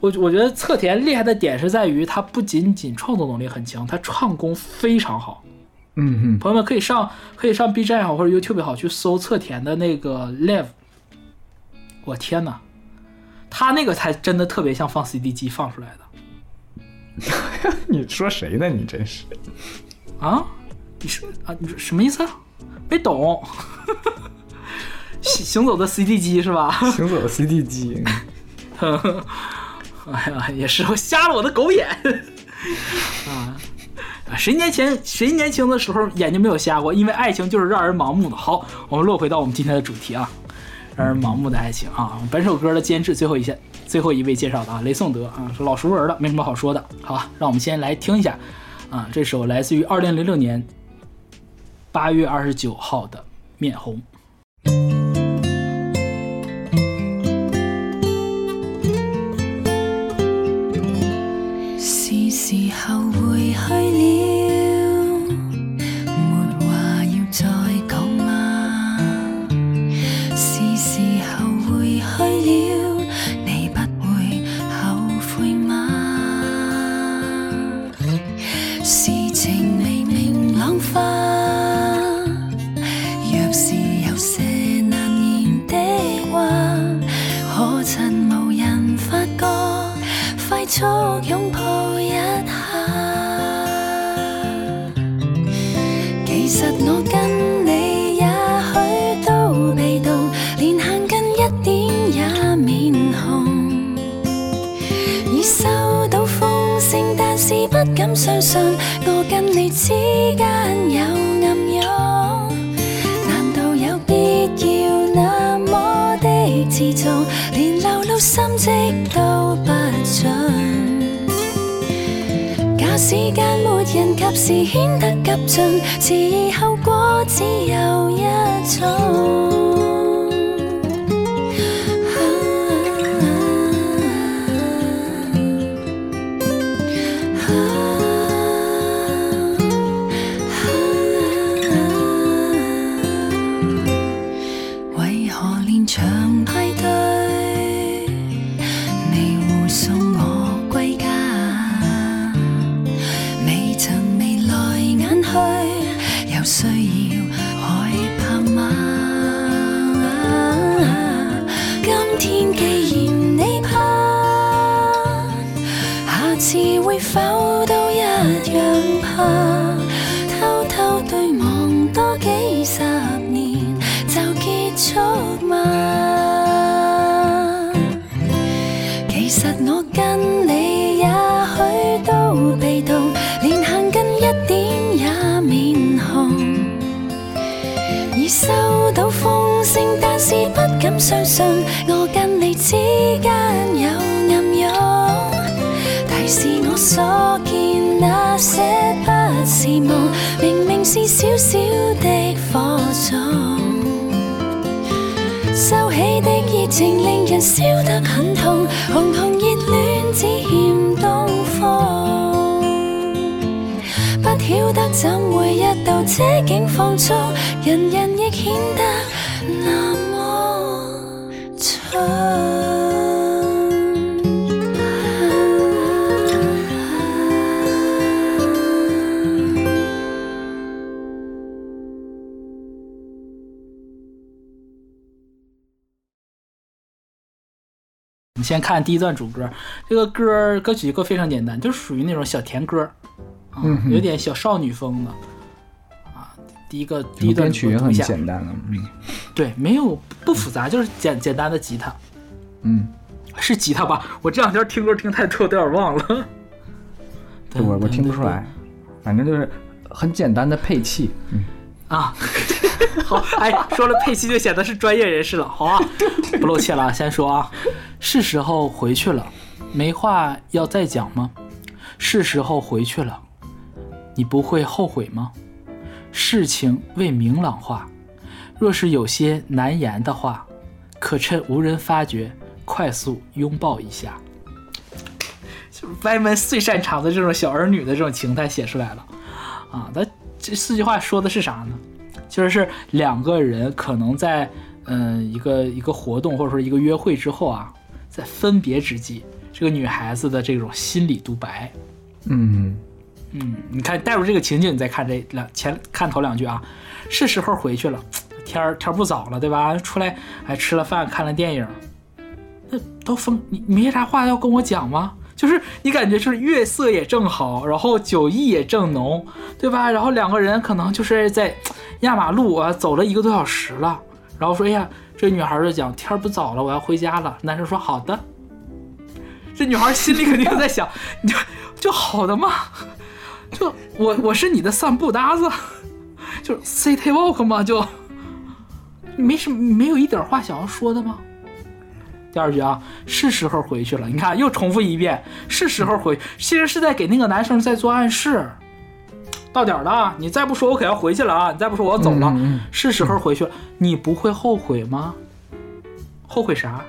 我我觉得侧田厉害的点是在于他不仅仅创作能力很强，他唱功非常好。嗯嗯，朋友们可以上可以上 B 站也好或者 YouTube 也好去搜侧田的那个 live。我天哪，他那个才真的特别像放 CD 机放出来的。你说谁呢？你真是啊？你说啊？你说什么意思啊？没懂，行行走的 CD 机是吧？行走的 CD 机，哎呀，也是我瞎了我的狗眼啊！谁年前谁年轻的时候眼睛没有瞎过？因为爱情就是让人盲目的。好，我们落回到我们今天的主题啊，让人盲目的爱情啊！本首歌的监制最后一下最后一位介绍的啊，雷颂德啊，是老熟人了，没什么好说的。好吧，让我们先来听一下啊，这首来自于二零零六年八月二十九号的《面红》。是时候回去了，没话要再讲吗？是时候回去了，第一段主歌，这个歌歌曲歌非常简单，就是属于那种小甜歌，啊，嗯有点小少女风的，啊，第一个第一段曲也很简单了，嗯。对，没有不复杂，就是简简单的吉他，嗯，是吉他吧？我这两天听歌听太多，有点忘了。对我我听不出来，反正就是很简单的配器，嗯，啊，好，哎，说了佩奇就显得是专业人士了，好啊，不露怯了，先说啊，是时候回去了，没话要再讲吗？是时候回去了，你不会后悔吗？事情未明朗化，若是有些难言的话，可趁无人发觉，快速拥抱一下。就歪门最擅长的这种小儿女的这种情态写出来了，啊，他这四句话说的是啥呢？其实是两个人可能在嗯、一个一个活动或者说一个约会之后啊，在分别之际，这个女孩子的这种心理独白，嗯，嗯，你看带入这个情景，你再看这两前看头两句啊，是时候回去了，天儿天儿不早了，对吧？出来还吃了饭，看了电影，那都分你你没啥话要跟我讲吗？就是你感觉就是月色也正好，然后酒意也正浓，对吧？然后两个人可能就是在压马路啊走了一个多小时了，然后说哎呀，这女孩就讲天不早了，我要回家了。男生说好的，这女孩心里肯定在想，你就就好的嘛，就我我是你的散步搭子，就是 city walk 嘛，就没什么，没有一点话想要说的吗？第二句啊，是时候回去了。你看，又重复一遍，是时候回，其实是在给那个男生在做暗示。到点了，你再不说，我可要回去了啊！你再不说，我要走了。是时候回去了，你不会后悔吗？后悔啥？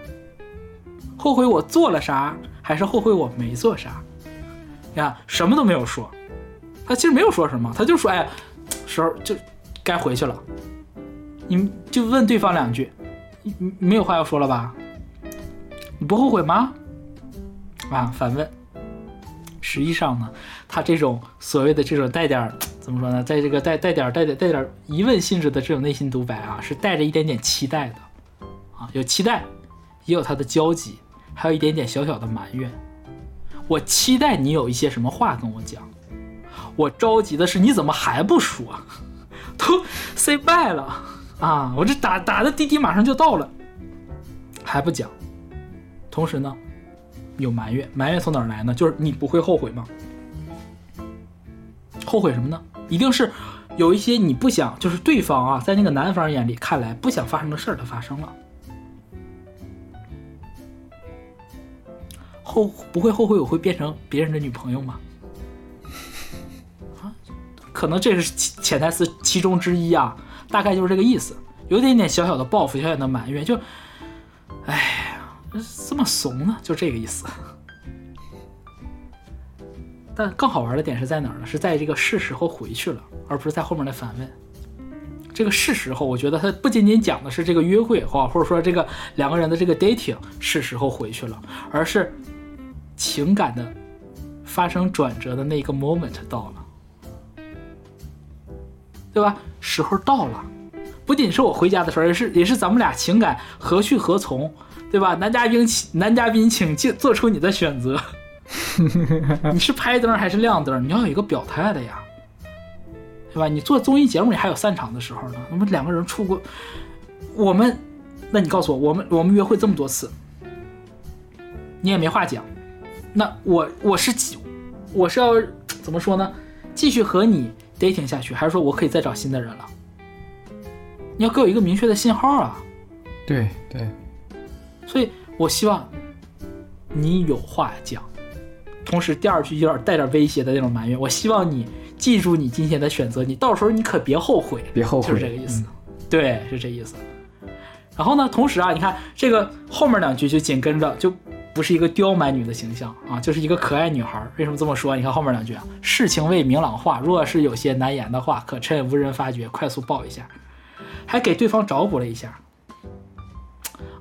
后悔我做了啥，还是后悔我没做啥？你看，什么都没有说，他其实没有说什么，他就说：“哎，时候就该回去了。”你就问对方两句，你你没有话要说了吧？你不后悔吗？啊，反问。实际上呢，他这种所谓的这种带点儿怎么说呢，在这个带带点儿带点带点儿疑问性质的这种内心独白啊，是带着一点点期待的，啊，有期待，也有他的焦急，还有一点点小小的埋怨。我期待你有一些什么话跟我讲，我着急的是你怎么还不说？都 say bye 了啊！我这打打的滴滴马上就到了，还不讲。同时呢，有埋怨，埋怨从哪儿来呢？就是你不会后悔吗？后悔什么呢？一定是有一些你不想，就是对方啊，在那个男方眼里看来不想发生的事儿，它发生了。后不会后悔我会变成别人的女朋友吗？啊，可能这是潜台词其中之一啊，大概就是这个意思，有点点小小的报复，小小的埋怨，就，哎，这么怂呢，就这个意思。但更好玩的点是在哪儿呢？是在这个是时候回去了，而不是在后面的反问。这个是时候，我觉得它不仅仅讲的是这个约会或或者说这个两个人的这个 dating 是时候回去了，而是情感的发生转折的那个 moment 到了，对吧？时候到了，不仅是我回家的时候，也是也是咱们俩情感何去何从，对吧？男嘉宾请男嘉宾请做做出你的选择，你是拍灯还是亮灯？你要有一个表态的呀。对吧？你做综艺节目，你还有散场的时候呢。我们两个人处过，我们，那你告诉我，我们我们约会这么多次，你也没话讲，那我我是我是要怎么说呢？继续和你 dating 下去，还是说我可以再找新的人了？你要给我一个明确的信号啊！对对，所以我希望你有话讲，同时第二句有点带点威胁的那种埋怨。我希望你。记住你今天的选择，你到时候你可别后悔，别后悔，就是这个意思。对，是这意思。然后呢，同时啊，你看这个后面两句就紧跟着，就不是一个刁蛮女的形象啊，就是一个可爱女孩。为什么这么说？你看后面两句啊，事情未明朗化，若是有些难言的话，可趁无人发觉，快速报一下，还给对方找补了一下。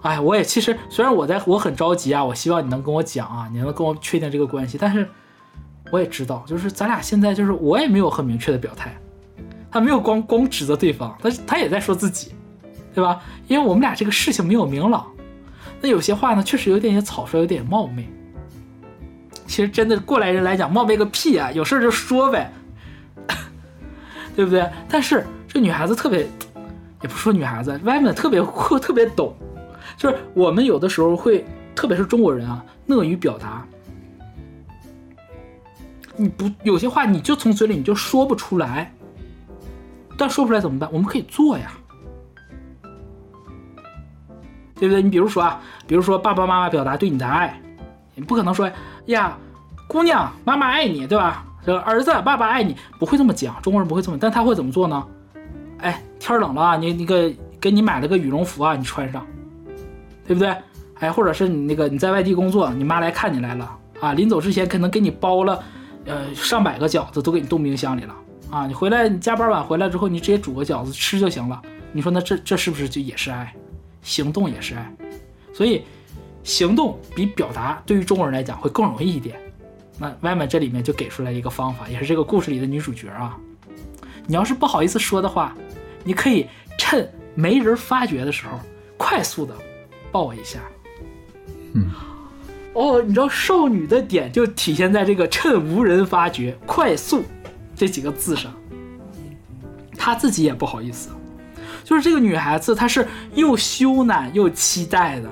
哎，我也其实虽然我在我很着急啊，我希望你能跟我讲啊，你能跟我确定这个关系，但是。我也知道，就是咱俩现在就是我也没有很明确的表态，他没有光光指责对方，他他也在说自己，对吧？因为我们俩这个事情没有明朗，那有些话呢确实有点草率，有点冒昧。其实真的过来人来讲，冒昧个屁啊！有事就说呗，对不对？但是这女孩子特别，也不说女孩子，外面特别会特别懂，就是我们有的时候会，特别是中国人啊，乐于表达。你不有些话你就从嘴里你就说不出来，但说出来怎么办？我们可以做呀，对不对？你比如说啊，比如说爸爸妈妈表达对你的爱，你不可能说呀，姑娘，妈妈爱你，对吧？儿子，爸爸爱你，不会这么讲，中国人不会这么，但他会怎么做呢？哎，天冷了啊，你那个给你买了个羽绒服啊，你穿上，对不对？哎，或者是你那个你在外地工作，你妈来看你来了啊，临走之前可能给你包了。呃，上百个饺子都给你冻冰箱里了啊！你回来，你加班晚回来之后，你直接煮个饺子吃就行了。你说那这这是不是就也是爱？行动也是爱，所以行动比表达对于中国人来讲会更容易一点。那外面这里面就给出来一个方法，也是这个故事里的女主角啊。你要是不好意思说的话，你可以趁没人发觉的时候，快速的抱我一下。嗯。哦，你知道少女的点就体现在这个“趁无人发觉，快速”这几个字上。她自己也不好意思，就是这个女孩子，她是又羞赧又期待的。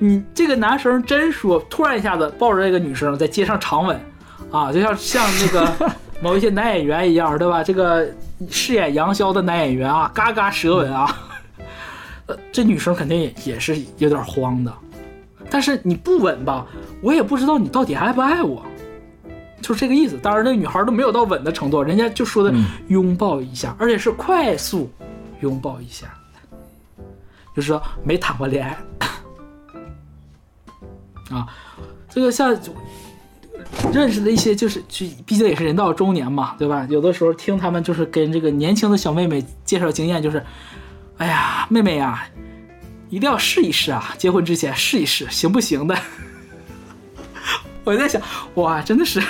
你这个男生真说，突然一下子抱着这个女生在街上长吻，啊，就像像那个 某一些男演员一样，对吧？这个饰演杨逍的男演员啊，嘎嘎舌吻啊，呃，这女生肯定也也是有点慌的。但是你不吻吧，我也不知道你到底爱不爱我，就是这个意思。当然，那女孩都没有到吻的程度，人家就说的拥抱一下，而且是快速拥抱一下，就是说没谈过恋爱 啊。这个像认识的一些，就是去毕竟也是人到中年嘛，对吧？有的时候听他们就是跟这个年轻的小妹妹介绍经验，就是，哎呀，妹妹呀。一定要试一试啊！结婚之前试一试，行不行的？我在想，哇，真的是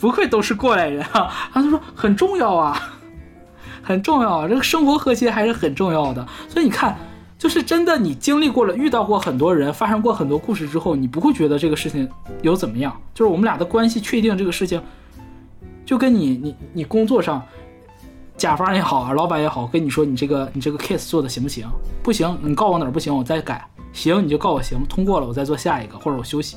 不愧都是过来人啊！他就说很重要啊，很重要啊，这个生活和谐还是很重要的。所以你看，就是真的，你经历过了，遇到过很多人，发生过很多故事之后，你不会觉得这个事情有怎么样。就是我们俩的关系确定这个事情，就跟你你你工作上。甲方也好啊，老板也好，跟你说你这个你这个 case 做的行不行？不行，你告我哪儿不行，我再改。行，你就告我行，通过了我再做下一个，或者我休息。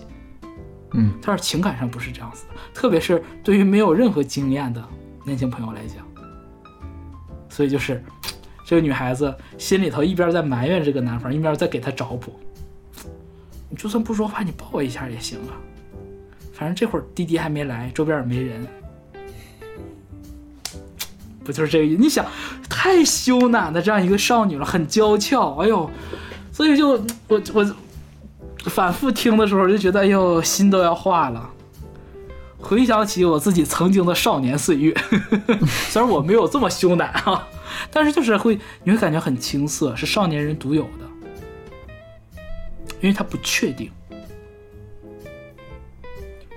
嗯，但是情感上不是这样子的，特别是对于没有任何经验的年轻朋友来讲，所以就是这个女孩子心里头一边在埋怨这个男方，一边在给他找补。你就算不说话，你抱我一下也行啊，反正这会儿滴滴还没来，周边也没人。不就是这个意思？你想，太羞赧的这样一个少女了，很娇俏，哎呦，所以就我我反复听的时候就觉得，哎呦，心都要化了。回想起我自己曾经的少年岁月，虽然我没有这么羞赧啊，但是就是会，你会感觉很青涩，是少年人独有的，因为他不确定。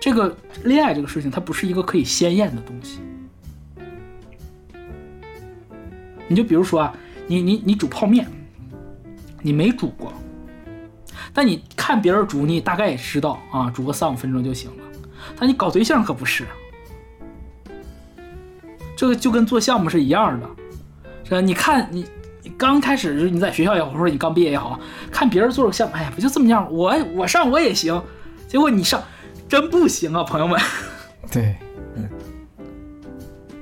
这个恋爱这个事情，它不是一个可以鲜艳的东西。你就比如说啊，你你你煮泡面，你没煮过，但你看别人煮，你大概也知道啊，煮个三五分钟就行了。但你搞对象可不是，这个就跟做项目是一样的，是吧？你看你你刚开始就你在学校也好，或者你刚毕业也好，看别人做个项目，哎呀，不就这么样？我我上我也行，结果你上真不行啊，朋友们。对，嗯，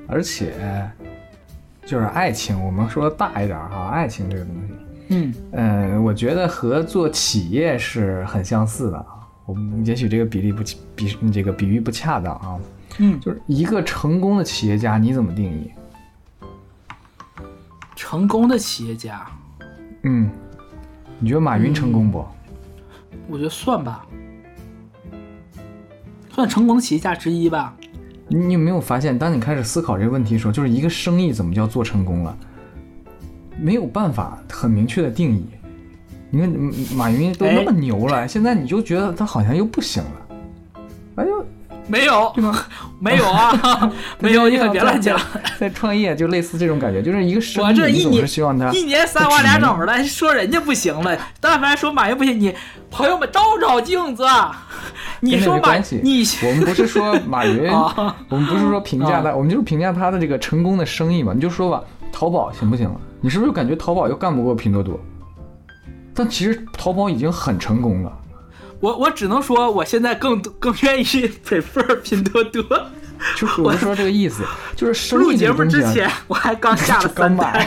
而且。就是爱情，我们说大一点哈，爱情这个东西，嗯嗯，我觉得和做企业是很相似的啊。我们也许这个比例不比这个比喻不恰当啊，嗯，就是一个成功的企业家，你怎么定义？成功的企业家，嗯，你觉得马云成功不？我觉得算吧，算成功的企业家之一吧。你有没有发现，当你开始思考这个问题的时候，就是一个生意怎么叫做成功了，没有办法很明确的定义。你看马云都那么牛了，现在你就觉得他好像又不行了。哎呦，没有，没有啊，没有，你可别乱讲。在创业就类似这种感觉，就是一个生意，你总是希望他一年三花俩枣的，说人家不行了。但凡说马云不行，你朋友们照照镜子。你说马，你我们不是说马云，我们不是说评价他，我们就是评价他的这个成功的生意嘛。你就说吧，淘宝行不行了？你是不是感觉淘宝又干不过拼多多？但其实淘宝已经很成功了。我我只能说，我现在更更愿意 prefer 拼多多。就我是说这个意思，就是生意录节目之前，我还刚下了三单。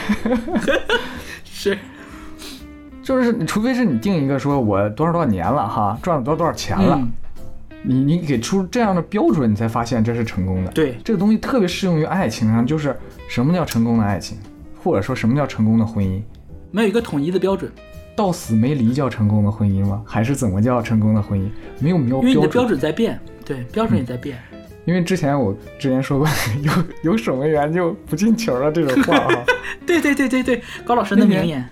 是。就是你，除非是你定一个说，我多少多少年了哈，赚了多少多少钱了，你你给出这样的标准，你才发现这是成功的。对，这个东西特别适用于爱情上，就是什么叫成功的爱情，或者说什么叫成功的婚姻，没有一个统一的标准。到死没离叫成功的婚姻吗？还是怎么叫成功的婚姻？没有标，因为你的标准在变，对，标准也在变。因为之前我之前说过，有有守门员就不进球了这种话啊。对对对对对，高老师的名言。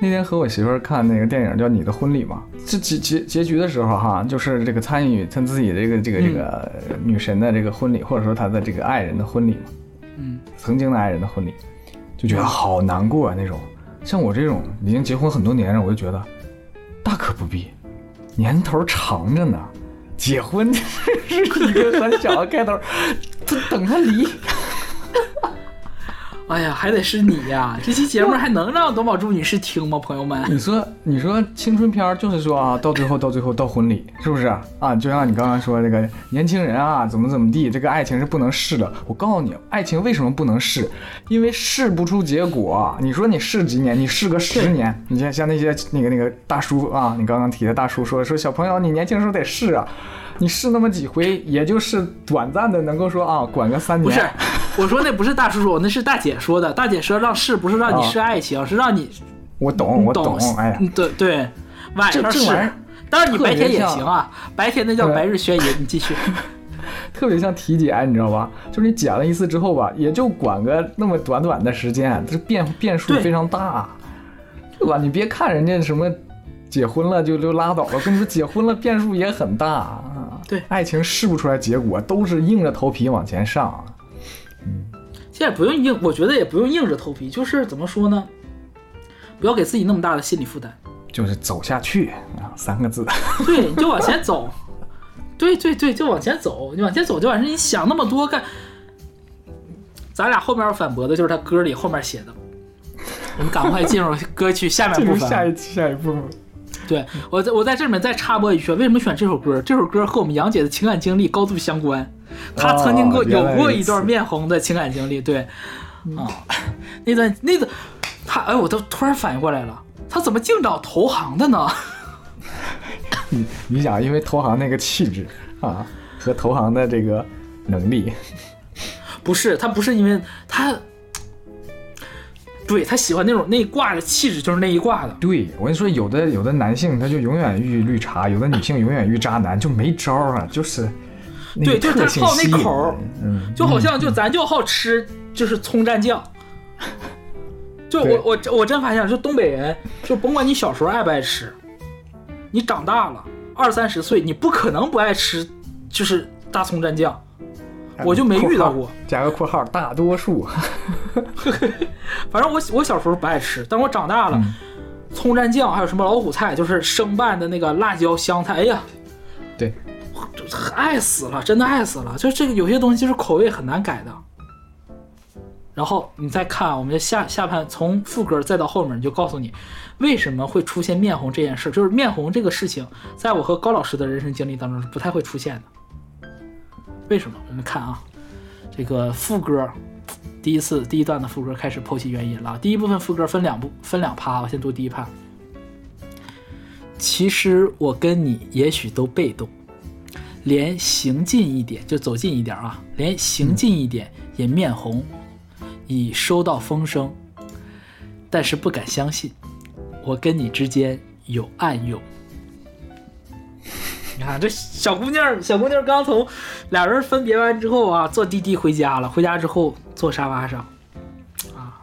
那天和我媳妇儿看那个电影叫《你的婚礼》嘛，这结结结局的时候哈，就是这个参与他自己的这个这个这个女神的这个婚礼，或者说他的这个爱人的婚礼嘛，嗯，曾经的爱人的婚礼，就觉得好难过啊那种。像我这种已经结婚很多年了，我就觉得大可不必，年头长着呢，结婚 是一个很小的开头，等他离。哎呀，还得是你呀！这期节目还能让董宝珠女士听吗？朋友们，你说，你说青春片儿就是说啊，到最后，到最后到婚礼，是不是啊？就像你刚刚说这个年轻人啊，怎么怎么地，这个爱情是不能试的。我告诉你，爱情为什么不能试？因为试不出结果。你说你试几年？你试个十年？你像像那些那个那个大叔啊，你刚刚提的大叔说说小朋友，你年轻时候得试啊。你试那么几回，也就是短暂的能够说啊，管个三年。不是，我说那不是大叔说，那是大姐说的。大姐说让试，不是让你试爱情，是让你。我懂，我懂。哎呀，对对，晚上试。当然你白天也行啊，白天那叫白日宣言。你继续。特别像体检，你知道吧？就是你检了一次之后吧，也就管个那么短短的时间，这变变数非常大，对吧？你别看人家什么。结婚了就就拉倒了，跟你说，结婚了变数也很大啊。对，爱情试不出来结果，都是硬着头皮往前上。嗯，现在不用硬，我觉得也不用硬着头皮，就是怎么说呢？不要给自己那么大的心理负担，就是走下去啊，三个字。对，你就往前走。对对对，就往前走，你往前走就完事。你想那么多干？咱俩后面要反驳的就是他歌里后面写的。我们赶快进入歌曲下面部分。下一期下一部分。对我在我在这里面再插播一句，为什么选这首歌？这首歌和我们杨姐的情感经历高度相关。她曾经过有过一段面红的情感经历。对，啊，那段那个，她哎，我都突然反应过来了，她怎么净找投行的呢？你你想，因为投行那个气质啊，和投行的这个能力，不是他不是因为他。对他喜欢那种那一挂的气质，就是那一挂的。对我跟你说，有的有的男性他就永远遇绿茶，有的女性永远遇渣男，就没招啊，就是。对，就是他好那口嗯，就好像就咱就好吃，就是葱蘸酱。就我我我真发现，就东北人，就甭管你小时候爱不爱吃，你长大了二三十岁，你不可能不爱吃，就是大葱蘸酱。我就没遇到过，加个括号，大多数。反正我我小时候不爱吃，但我长大了，葱蘸酱还有什么老虎菜，就是生拌的那个辣椒香菜，哎呀，对，爱死了，真的爱死了。就这个有些东西就是口味很难改的。然后你再看我们的下下半，从副歌再到后面，就告诉你为什么会出现面红这件事，就是面红这个事情，在我和高老师的人生经历当中是不太会出现的。为什么？我们看啊，这个副歌，第一次第一段的副歌开始剖析原因了。第一部分副歌分两部分两趴，我先读第一趴。其实我跟你也许都被动，连行近一点就走近一点啊，连行近一点也面红，已收到风声，但是不敢相信，我跟你之间有暗涌。你看这小姑娘，小姑娘刚从俩人分别完之后啊，坐滴滴回家了。回家之后坐沙发上，啊，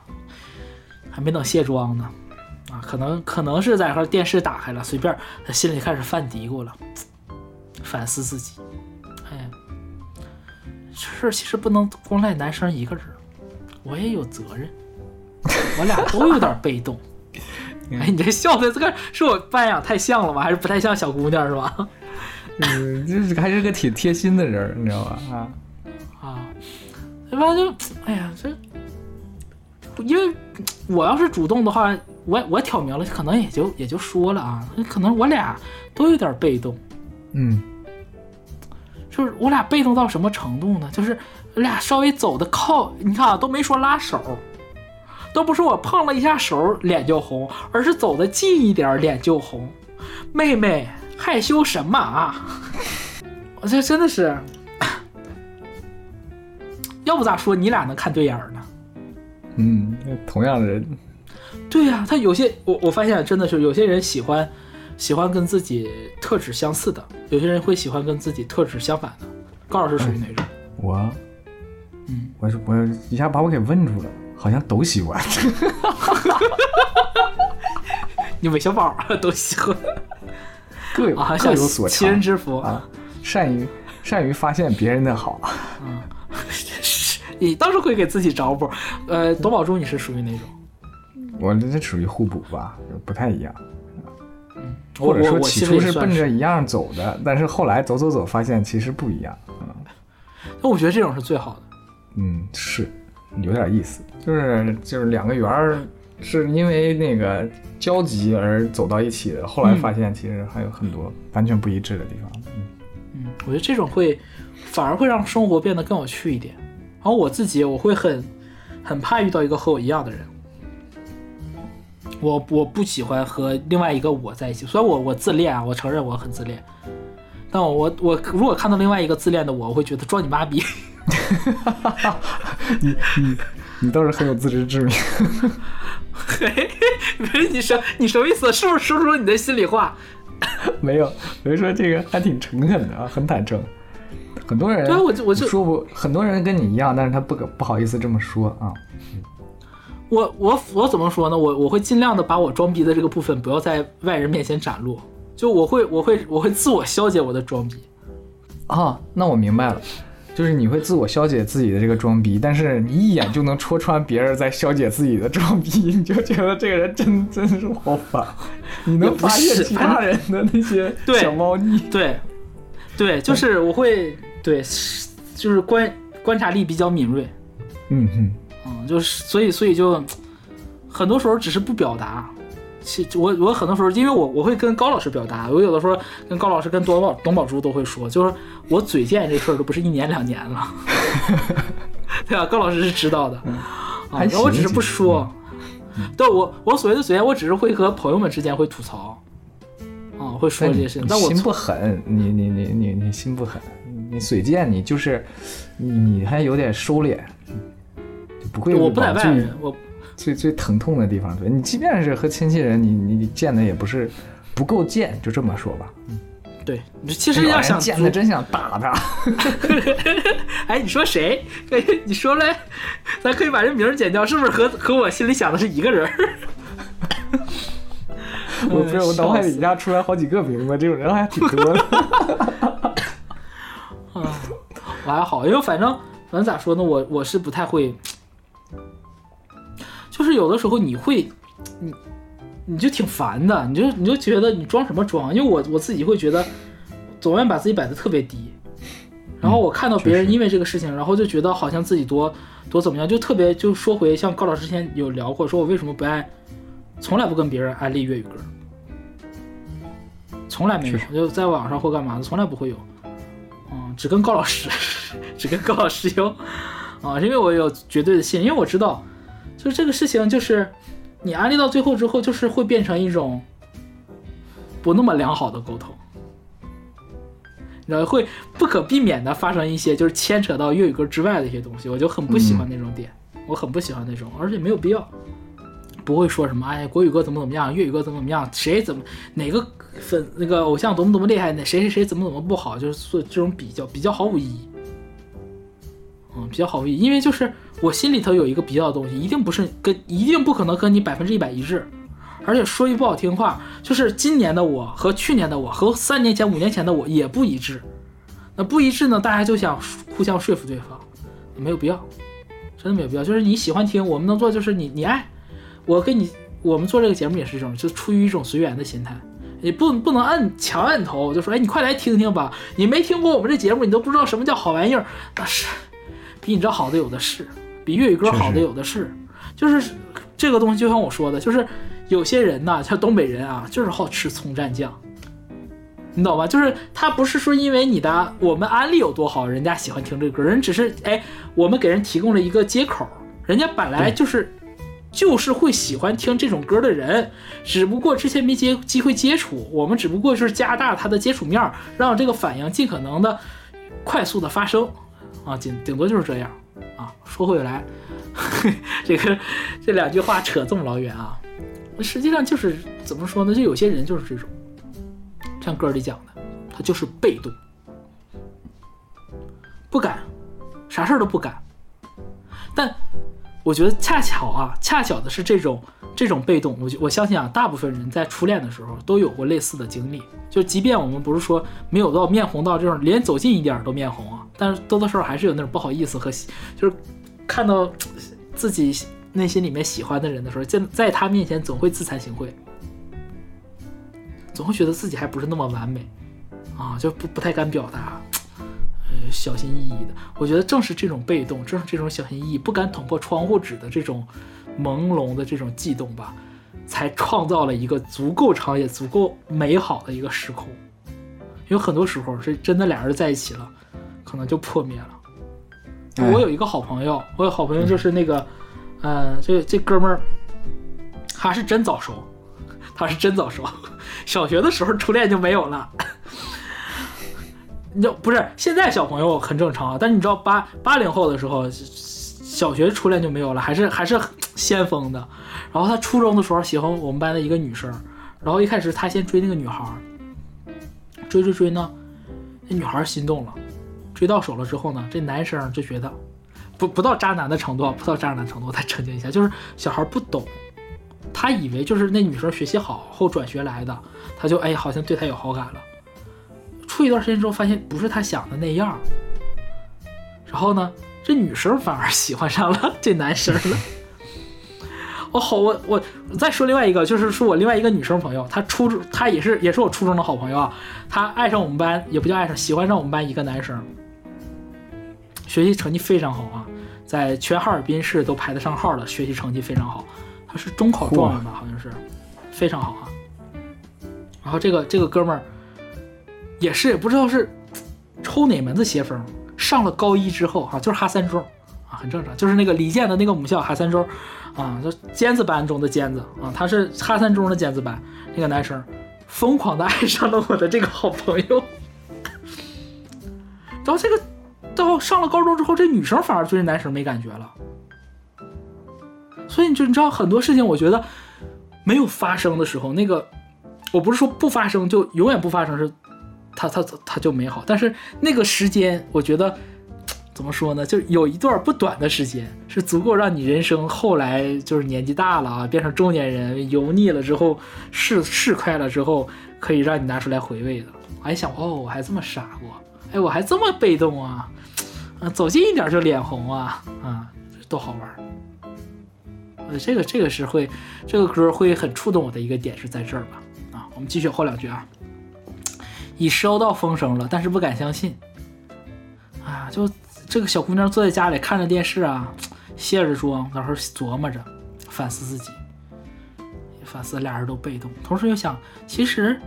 还没等卸妆呢，啊，可能可能是在和电视打开了，随便，他心里开始犯嘀咕了，反思自己。哎，这事其实不能光赖男生一个人，我也有责任，我俩都有点被动。哎，你这笑的这个是我扮演太像了吗？还是不太像小姑娘是吧？嗯，就是还是个挺贴心的人，你知道吧？啊啊，一般就哎呀，这因为我要是主动的话，我我挑明了，可能也就也就说了啊，可能我俩都有点被动。嗯，就是我俩被动到什么程度呢？就是我俩稍微走的靠，你看啊，都没说拉手，都不是我碰了一下手脸就红，而是走的近一点脸就红，妹妹。害羞什么啊？我这真的是，要不咋说你俩能看对眼呢？嗯，同样的人，对呀，他有些我我发现真的是有些人喜欢喜欢跟自己特质相似的，有些人会喜欢跟自己特质相反的。高老师属于哪种？我，嗯，我是我一下把我给问住了，好像都喜欢。你韦小宝都喜欢。各有各有所长，其人之福啊，善于善于发现别人的好。嗯，你倒是会给自己找补。呃，董宝珠，你是属于哪种？我这属于互补吧，不太一样。嗯，或者说起初是奔着一样走的，但是后来走走走，发现其实不一样。嗯，那我觉得这种是最好的。嗯，是，有点意思，就是就是两个圆儿是因为那个交集而走到一起的，后来发现其实还有很多完全不一致的地方。嗯，嗯，我觉得这种会反而会让生活变得更有趣一点。然后我自己我会很很怕遇到一个和我一样的人，我我不喜欢和另外一个我在一起。虽然我我自恋啊，我承认我很自恋，但我我我如果看到另外一个自恋的我，我会觉得装你妈逼。你你你倒是很有自知之明。嘿，不是你说你什么意思？是不是说出了你的心里话？没有，我就说这个还挺诚恳的啊，很坦诚。很多人对啊我就我就说不，很多人跟你一样，但是他不可不好意思这么说啊。我我我怎么说呢？我我会尽量的把我装逼的这个部分不要在外人面前展露，就我会我会我会自我消解我的装逼。啊，那我明白了，就是你会自我消解自己的这个装逼，但是你一眼就能戳穿别人在消解自己的装逼，你就觉得这个人真真是好烦。你能发现其他人的那些 对小猫腻，对，对，就是我会对，就是观观察力比较敏锐，嗯哼，嗯，就是所以所以就很多时候只是不表达。其我我很多时候，因为我我会跟高老师表达，我有的时候跟高老师跟董宝董宝珠都会说，就是我嘴贱这事儿都不是一年两年了，对吧？高老师是知道的，啊，然后我只是不说，对我我所谓的嘴贱，我只是会和朋友们之间会吐槽，啊，会说这些事情，但我你心不狠，你你你你你心不狠，你嘴贱，你就是你你还有点收敛，就不会我不在外人，我最最疼痛的地方对你即便是和亲戚人，你你你见的也不是不够见，就这么说吧。对，你其实要想见的真想打他。哎，你说谁？哎，你说嘞，咱可以把这名儿剪掉，是不是和和我心里想的是一个人儿？我不是我脑海里一下出来好几个名字，这种人还挺多的。啊，我还好，因为反正反正咋说呢，我我是不太会，就是有的时候你会，你你就挺烦的，你就你就觉得你装什么装？因为我我自己会觉得，总愿把自己摆的特别低，然后我看到别人因为这个事情，然后就觉得好像自己多多怎么样，就特别就说回像高老师之前有聊过，说我为什么不爱，从来不跟别人安利粤语歌，从来没有，就在网上或干嘛的，从来不会有。嗯，只跟高老师，只跟高老师有，啊，因为我有绝对的信，因为我知道，就是这个事情，就是你安利到最后之后，就是会变成一种不那么良好的沟通，然后会不可避免的发生一些就是牵扯到粤语歌之外的一些东西，我就很不喜欢那种点，我很不喜欢那种，而且没有必要。不会说什么，哎，国语歌怎么怎么样，粤语歌怎么怎么样，谁怎么哪个粉那个偶像多么多么厉害，那谁谁谁怎么怎么不好，就是做这种比较，比较毫无意义。嗯，比较毫无意义，因为就是我心里头有一个比较的东西，一定不是跟一定不可能跟你百分之一百一致，而且说句不好听话，就是今年的我和去年的我和三年前、五年前的我也不一致。那不一致呢，大家就想互相说服对方，没有必要，真的没有必要。就是你喜欢听，我们能做就是你你爱。我跟你，我们做这个节目也是这种，就出于一种随缘的心态，你不不能按强按头，就说哎，你快来听听吧，你没听过我们这节目，你都不知道什么叫好玩意儿，那是比你这好的有的是，比粤语歌好的有的是，就是这个东西，就像我说的，就是有些人呐，像东北人啊，就是好吃葱蘸酱。你懂吗？就是他不是说因为你的我们安利有多好，人家喜欢听这个歌，人只是哎，我们给人提供了一个接口，人家本来就是就是会喜欢听这种歌的人，只不过之前没接机会接触，我们只不过是加大他的接触面儿，让这个反应尽可能的快速的发生，啊，顶顶多就是这样啊。说回来，这个这两句话扯这么老远啊，实际上就是怎么说呢？就有些人就是这种，像歌里讲的，他就是被动，不敢，啥事儿都不敢，但。我觉得恰巧啊，恰巧的是这种这种被动，我我相信啊，大部分人在初恋的时候都有过类似的经历。就即便我们不是说没有到面红到这种连走近一点都面红啊，但是多多少少还是有那种不好意思和就是看到 自己内心里面喜欢的人的时候，在在他面前总会自惭形秽，总会觉得自己还不是那么完美啊，就不不太敢表达。呃，小心翼翼的。我觉得正是这种被动，正是这种小心翼翼、不敢捅破窗户纸的这种朦胧的这种悸动吧，才创造了一个足够长也足够美好的一个时空。有很多时候是真的俩人在一起了，可能就破灭了。哎我有一个好朋友，我有好朋友就是那个，呃，这这哥们儿，他是真早熟，他是真早熟，小学的时候初恋就没有了。你就不是现在小朋友很正常啊，但是你知道八八零后的时候，小学初恋就没有了，还是还是 先锋的。然后他初中的时候喜欢我们班的一个女生，然后一开始他先追那个女孩，追追追呢，那女孩心动了，追到手了之后呢，这男生就觉得不不到渣男的程度，不到渣男程度，我再澄清一下，就是小孩不懂，他以为就是那女生学习好后转学来的，他就哎好像对她有好感了。处一段时间之后，发现不是他想的那样，然后呢，这女生反而喜欢上了这男生了。我好，我我再说另外一个，就是说我另外一个女生朋友，她初中，她也是也是我初中的好朋友啊，她爱上我们班，也不叫爱上，喜欢上我们班一个男生，学习成绩非常好啊，在全哈尔滨市都排得上号的，学习成绩非常好，他是中考状元吧，好像是，非常好啊。然后这个这个哥们儿也是不知道是抽哪门子邪风，上了高一之后啊，就是哈三中啊，很正常，就是那个李健的那个母校哈三中啊，就尖子班中的尖子啊，他是哈三中的尖子班，那个男生疯狂的爱上了我的这个好朋友，然后这个到上了高中之后，这女生反而对这男生没感觉了，所以你就你知道很多事情，我觉得没有发生的时候，那个我不是说不发生就永远不发生是。他他他就美好，但是那个时间，我觉得怎么说呢？就有一段不短的时间，是足够让你人生后来就是年纪大了啊，变成中年人，油腻了之后，事事快了之后，可以让你拿出来回味的。我还想，哦，我还这么傻过，哎，我还这么被动啊，啊，走近一点就脸红啊，啊，多好玩。呃，这个这个是会，这个歌会很触动我的一个点是在这儿吧？啊，我们继续后两句啊。已收到风声了，但是不敢相信。啊，就这个小姑娘坐在家里看着电视啊，卸着妆，然后琢磨着，反思自己，反思俩人都被动，同时又想，其实，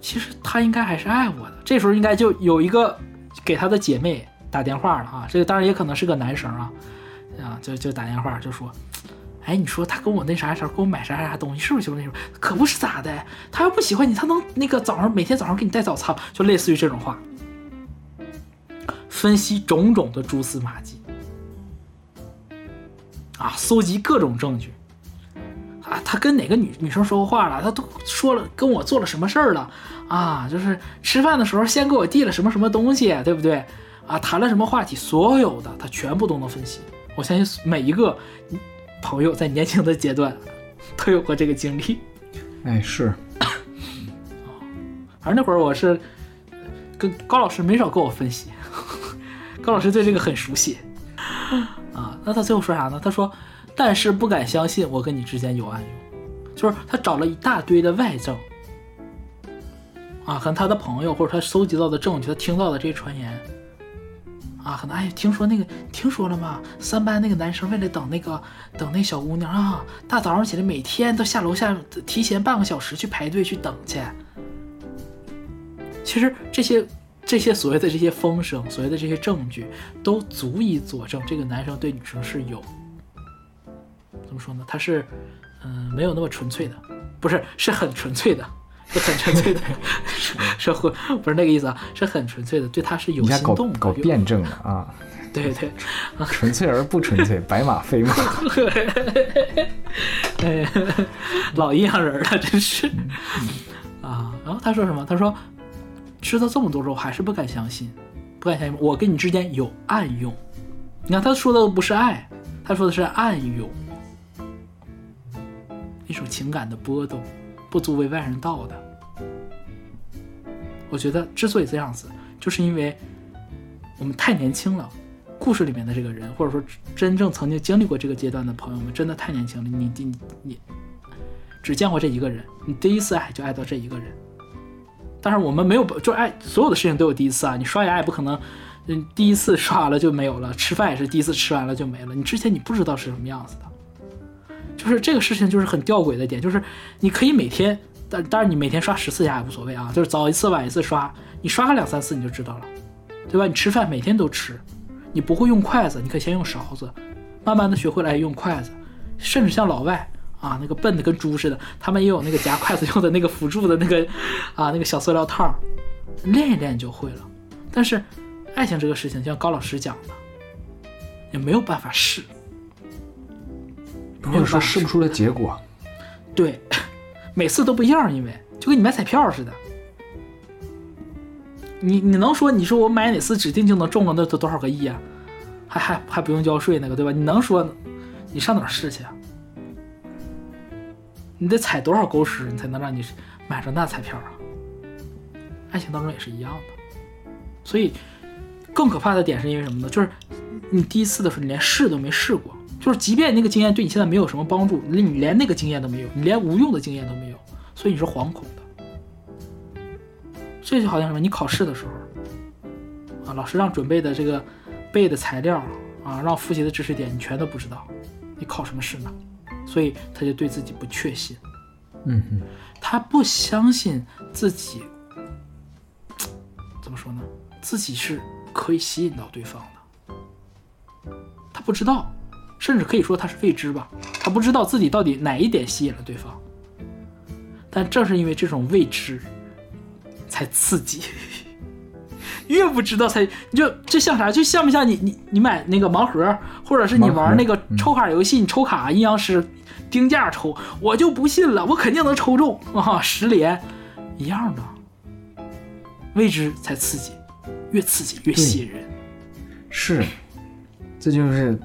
其实他应该还是爱我的。这时候应该就有一个给他的姐妹打电话了啊，这个当然也可能是个男生啊，啊，就就打电话就说。哎，你说他跟我那啥啥，给我买啥啥东西，是不是就那种？可不是咋的？他要不喜欢你，他能那个早上每天早上给你带早餐，就类似于这种话，分析种种的蛛丝马迹，啊，搜集各种证据，啊，他跟哪个女女生说过话了？他都说了跟我做了什么事儿了？啊，就是吃饭的时候先给我递了什么什么东西，对不对？啊，谈了什么话题？所有的他全部都能分析。我相信每一个。朋友在年轻的阶段都有过这个经历，哎是，反正那会儿我是跟高老师没少跟我分析，高老师对这个很熟悉啊。那他最后说啥呢？他说：“但是不敢相信我跟你之间有暗涌，就是他找了一大堆的外证啊，可能他的朋友或者他搜集到的证据，他听到的这些传言。”啊，可能哎，听说那个听说了吗？三班那个男生为了等那个等那小姑娘啊，大早上起来每天都下楼下提前半个小时去排队去等去。其实这些这些所谓的这些风声，所谓的这些证据，都足以佐证这个男生对女生是有怎么说呢？他是嗯没有那么纯粹的，不是是很纯粹的。是 很纯粹的，社会不是那个意思啊？是很纯粹的，对他是有心动的，搞辩证的啊。对对，纯粹而不纯粹，白马非马。哎，老阴阳人了，真是啊。然后他说什么？他说吃了这么多肉，还是不敢相信，不敢相信我跟你之间有暗涌。你看他说的不是爱，他说的是暗涌，一种情感的波动。不足为外人道的。我觉得之所以这样子，就是因为我们太年轻了。故事里面的这个人，或者说真正曾经经历过这个阶段的朋友们，真的太年轻了。你你你只见过这一个人，你第一次爱就爱到这一个人，但是我们没有，就爱，所有的事情都有第一次啊。你刷牙也不可能，嗯，第一次刷完了就没有了。吃饭也是第一次吃完了就没了。你之前你不知道是什么样子的，就是这个事情就是很吊诡的点，就是你可以每天，但但是你每天刷十次牙也无所谓啊，就是早一次晚一次刷，你刷个两三次你就知道了，对吧？你吃饭每天都吃，你不会用筷子，你可以先用勺子，慢慢的学会来用筷子，甚至像老外。啊，那个笨的跟猪似的，他们也有那个夹筷子用的那个辅助的那个啊，那个小塑料套，练一练就会了。但是，爱情这个事情，像高老师讲的，也没有办法试，没有说试不出来结果。对，每次都不一样，因为就跟你买彩票似的，你你能说你说我买哪次指定就能中了那多多少个亿啊？还还还不用交税那个对吧？你能说你上哪试去啊？你得踩多少狗屎，你才能让你买上那彩票啊？爱情当中也是一样的，所以更可怕的点是因为什么呢？就是你第一次的时候，你连试都没试过，就是即便那个经验对你现在没有什么帮助，你连那个经验都没有，你连无用的经验都没有，所以你是惶恐的。这就好像什么？你考试的时候啊，老师让准备的这个背的材料啊，让复习的知识点，你全都不知道，你考什么试呢？所以他就对自己不确信，嗯哼，他不相信自己，怎么说呢？自己是可以吸引到对方的，他不知道，甚至可以说他是未知吧，他不知道自己到底哪一点吸引了对方。但正是因为这种未知，才刺激。越不知道才你就这像啥？就像不像你你你买那个盲盒，或者是你玩那个抽卡游戏，你抽卡阴阳师定价抽，我就不信了，我肯定能抽中啊！十连一样的，未知才刺激，越刺激越吸引人。是，这就是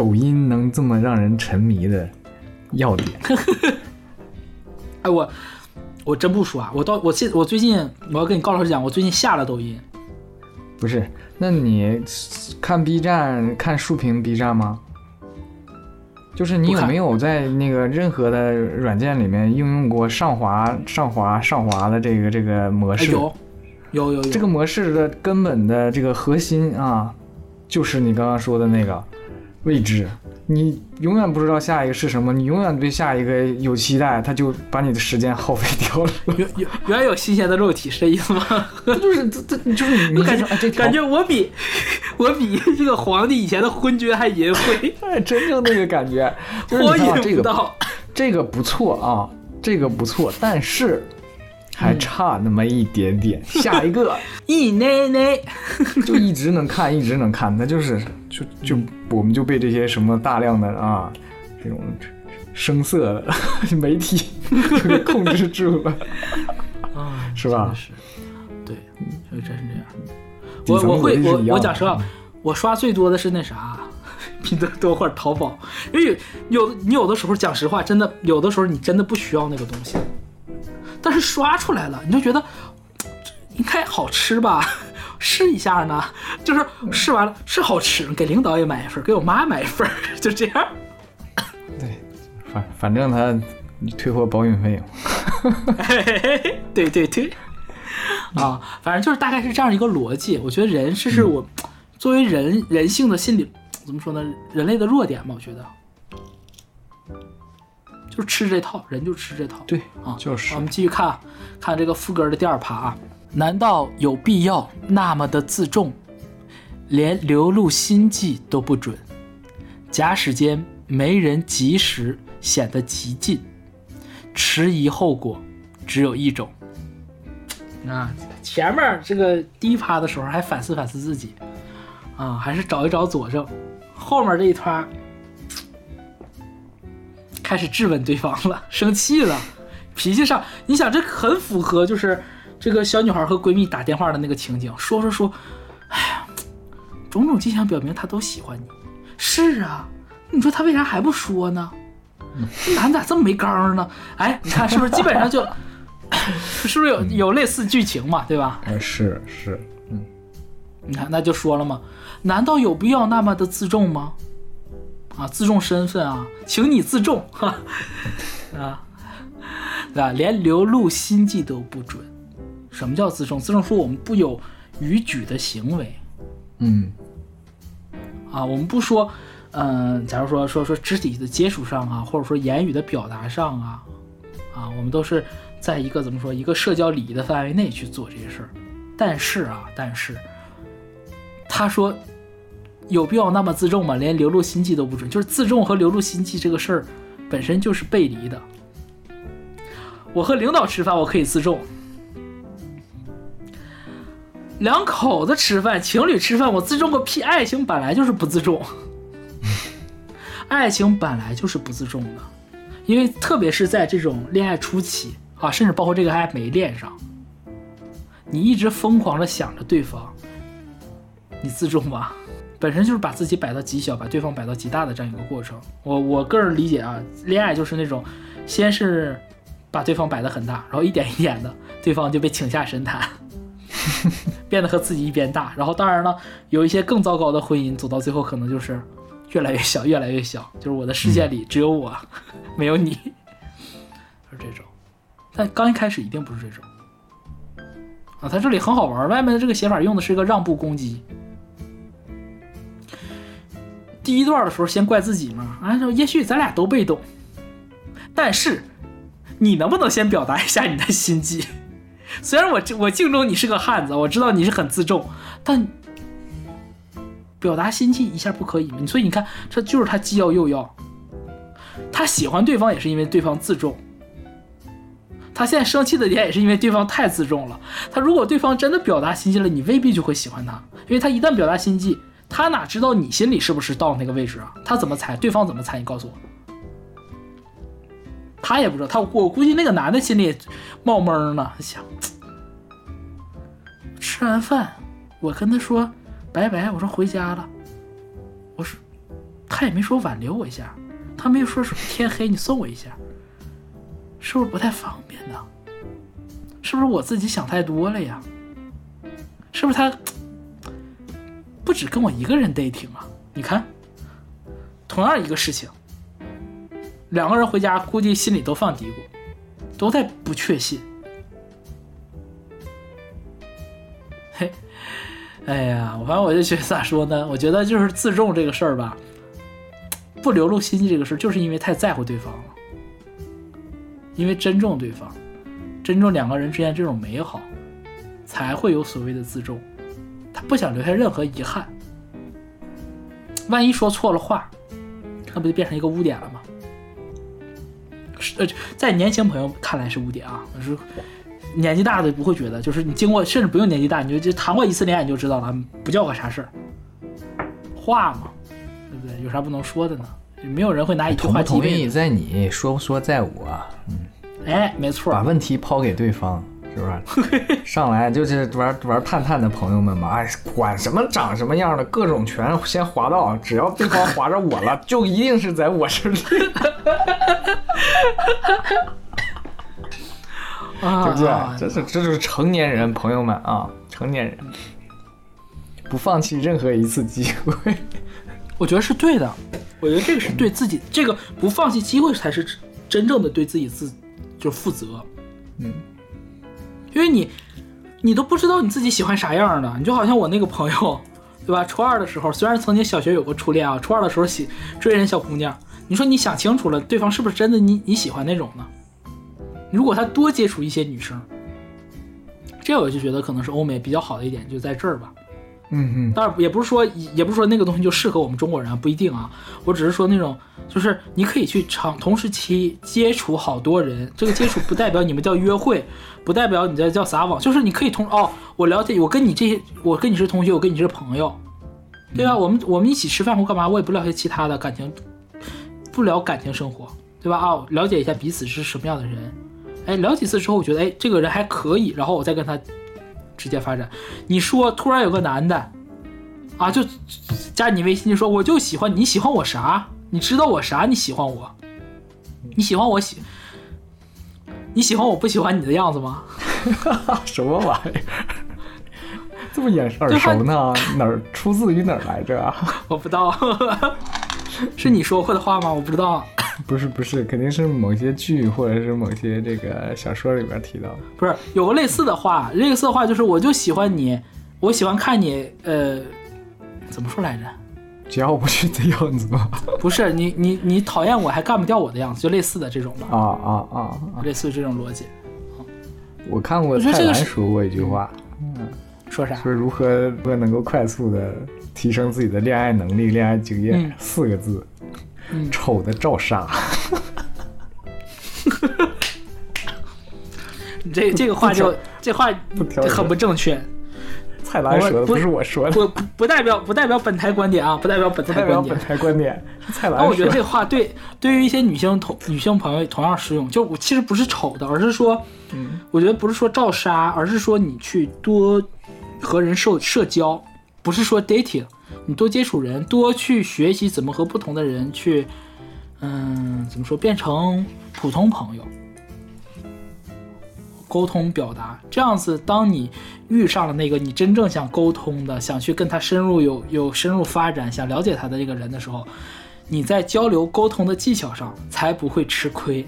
抖音能这么让人沉迷的要点。哎，我我真不说啊，我到我现我最近我要跟你高老师讲，我最近下了抖音。不是，那你看 B 站看竖屏 B 站吗？就是你有没有在那个任何的软件里面应用过上滑、上滑、上滑的这个这个模式？有，有有有。这个模式的根本的这个核心啊，就是你刚刚说的那个未知。你永远不知道下一个是什么，你永远对下一个有期待，他就把你的时间耗费掉了。原原原来有新鲜的肉体是这意思吗？就是这这就是你感觉感觉我比 我比这个皇帝以前的昏君还淫秽，哎，真正那个感觉。我引不到，这个不错啊，这个不错，但是。还差那么一点点，下一个 一奶奶 就一直能看，一直能看，那就是就就我们就被这些什么大量的啊这种声色的 媒体给控制住了啊，是吧？是，对，就真是这样。我我会我我讲实话，我刷最多的是那啥，拼多多或者淘宝，因为有你有的时候讲实话，真的有的时候你真的不需要那个东西。但是刷出来了，你就觉得 应该好吃吧？试一下呢，就是试完了是好吃，给领导也买一份，给我妈买一份，就这样。对，反反正他退货包运费 对对对，啊，反正就是大概是这样一个逻辑。我觉得人这是我作为人人性的心理怎么说呢？人类的弱点吧，我觉得。就吃这套，人就吃这套。对啊，就是。我们继续看，看这个副歌的第二趴啊。难道有必要那么的自重，连流露心迹都不准？假使间没人及时，显得极尽，迟疑后果只有一种。啊，前面这个第一趴的时候还反思反思自己，啊，还是找一找佐证。后面这一趴。开始质问对方了，生气了，脾气上，你想这很符合，就是这个小女孩和闺蜜打电话的那个情景，说说说，哎呀，种种迹象表明他都喜欢你，是啊，你说他为啥还不说呢？男咋这么没刚呢？哎，你看是不是基本上就，是不是有有类似剧情嘛，对吧？哎，是是，嗯，你看那就说了嘛，难道有必要那么的自重吗？啊，自重身份啊，请你自重哈，啊，对吧？连流露心迹都不准，什么叫自重？自重说我们不有逾矩的行为嗯啊，我们不说，嗯、假如说说说肢体的接触上啊，或者说言语的表达上啊，啊，我们都是在一个怎么说一个社交礼仪的范围内去做这些事儿。但是啊，但是他说有必要那么自重吗？连流露心迹都不准，就是自重和流露心迹这个事儿本身就是背离的。我和领导吃饭，我可以自重；两口子吃饭、情侣吃饭，我自重个屁！爱情本来就是不自重，爱情本来就是不自重的，因为特别是在这种恋爱初期啊，甚至包括这个还没恋上，你一直疯狂的想着对方，你自重吗？本身就是把自己摆到极小，把对方摆到极大的这样一个过程。我我个人理解啊，恋爱就是那种，先是把对方摆得很大，然后一点一点的，对方就被请下神坛，变得和自己一边大。然后当然了，有一些更糟糕的婚姻，走到最后可能就是越来越小，越来越小，就是我的世界里只有我，没有你，是这种。但刚一开始一定不是这种。啊，它这里很好玩，外面的这个写法用的是一个让步攻击。第一段的时候先怪自己嘛，啊，说也许咱俩都被动，但是你能不能先表达一下你的心迹？虽然我我敬重你是个汉子，我知道你是很自重，但表达心迹一下不可以吗？所以你看，这就是他既要又要。他喜欢对方也是因为对方自重，他现在生气的点也是因为对方太自重了。他如果对方真的表达心迹了，你未必就会喜欢他，因为他一旦表达心迹。他哪知道你心里是不是到那个位置啊？他怎么猜？对方怎么猜？你告诉我。他也不知道，他我估计那个男的心里冒蒙呢，想吃完饭，我跟他说拜拜，我说回家了，我说他也没说挽留我一下，他没有说什么天黑你送我一下，是不是不太方便呢？是不是我自己想太多了呀？是不是他？不止跟我一个人 dating 啊！你看，同样一个事情，两个人回家估计心里都放嘀咕，都在不确信。嘿，哎呀，我反正我就觉得咋说呢？我觉得就是自重这个事儿吧，不流露心机这个事儿，就是因为太在乎对方了，因为珍重对方，珍重两个人之间这种美好，才会有所谓的自重。他不想留下任何遗憾，万一说错了话，那不就变成一个污点了吗？是呃，在年轻朋友看来是污点啊，是年纪大的不会觉得，就是你经过甚至不用年纪大，你就就谈过一次恋爱你就知道了，不叫个啥事儿，话嘛，对不对？有啥不能说的呢？没有人会拿一句同话击败不同意在你，说不说在我。嗯，哎，没错把，问题抛给对方，是不是？上来就是玩玩探探的朋友们嘛，哎，管什么长什么样的，各种全先划到，只要对方划着我了，就一定是在我这里，啊对不对啊？这是这就是成年人，朋友们啊，成年人不放弃任何一次机会。我觉得是对的，我觉得这个是对自己，这个不放弃机会才是真正的对自己自就负责。嗯，因为你你都不知道你自己喜欢啥样的，你就好像我那个朋友，对吧？初二的时候，虽然曾经小学有过初恋啊，初二的时候喜追人小姑娘，你说你想清楚了，对方是不是真的你你喜欢那种呢？如果他多接触一些女生，这我就觉得可能是欧美比较好的一点，就在这儿吧。嗯嗯，当然也不是说，也不是说那个东西就适合我们中国人啊，不一定啊。我只是说那种，就是你可以去长同时期接触好多人，这个接触不代表你们叫约会，不代表你在叫撒网，就是你可以同哦，我了解，我跟你这些，我跟你是同学，我跟你是朋友，对吧？我们我们一起吃饭或干嘛，我也不了解其他的感情，不聊感情生活，对吧？啊，了解一下彼此是什么样的人，哎，聊几次之后，我觉得哎这个人还可以，然后我再跟他直接发展。你说突然有个男的，啊，就加你微信就说我就喜欢你，喜欢我啥？你知道我啥？你喜欢我？你喜欢我喜？你喜欢我不喜欢你的样子吗？什么玩意儿？这么眼耳熟呢？哪儿出自于哪儿来着啊？我不知道，是你说过的话吗？我不知道。不是不是，肯定是某些剧或者是某些这个小说里边提到的。不是有个类似的话，类似的话就是我就喜欢你，我喜欢看你，呃，怎么说来着？只要不去的样子吗？不是你你你讨厌我还干不掉我的样子，就类似的这种吧，啊啊啊啊！类似于这种逻辑。我看过蔡澜说过一句话，嗯说啥？说如何如何能够快速的提升自己的恋爱能力、恋爱经验，嗯四个字：嗯 丑的照杀。你这这个话就这话很不正确，蔡澜说的，不不是我说的，不不不代表不代表本台观点啊，不代表本台观点本。台观点，是蔡澜说的。那我觉得这话对对于一些女性同女性朋友同样适用。就我其实不是丑的，而是说，嗯我觉得不是说照杀，而是说你去多和人社社交，不是说 dating，你多接触人，多去学习怎么和不同的人去，嗯，怎么说变成普通朋友。沟通表达，这样子，当你遇上了那个你真正想沟通的、想去跟他深入有有深入发展、想了解他的这个人的时候，你在交流沟通的技巧上才不会吃亏，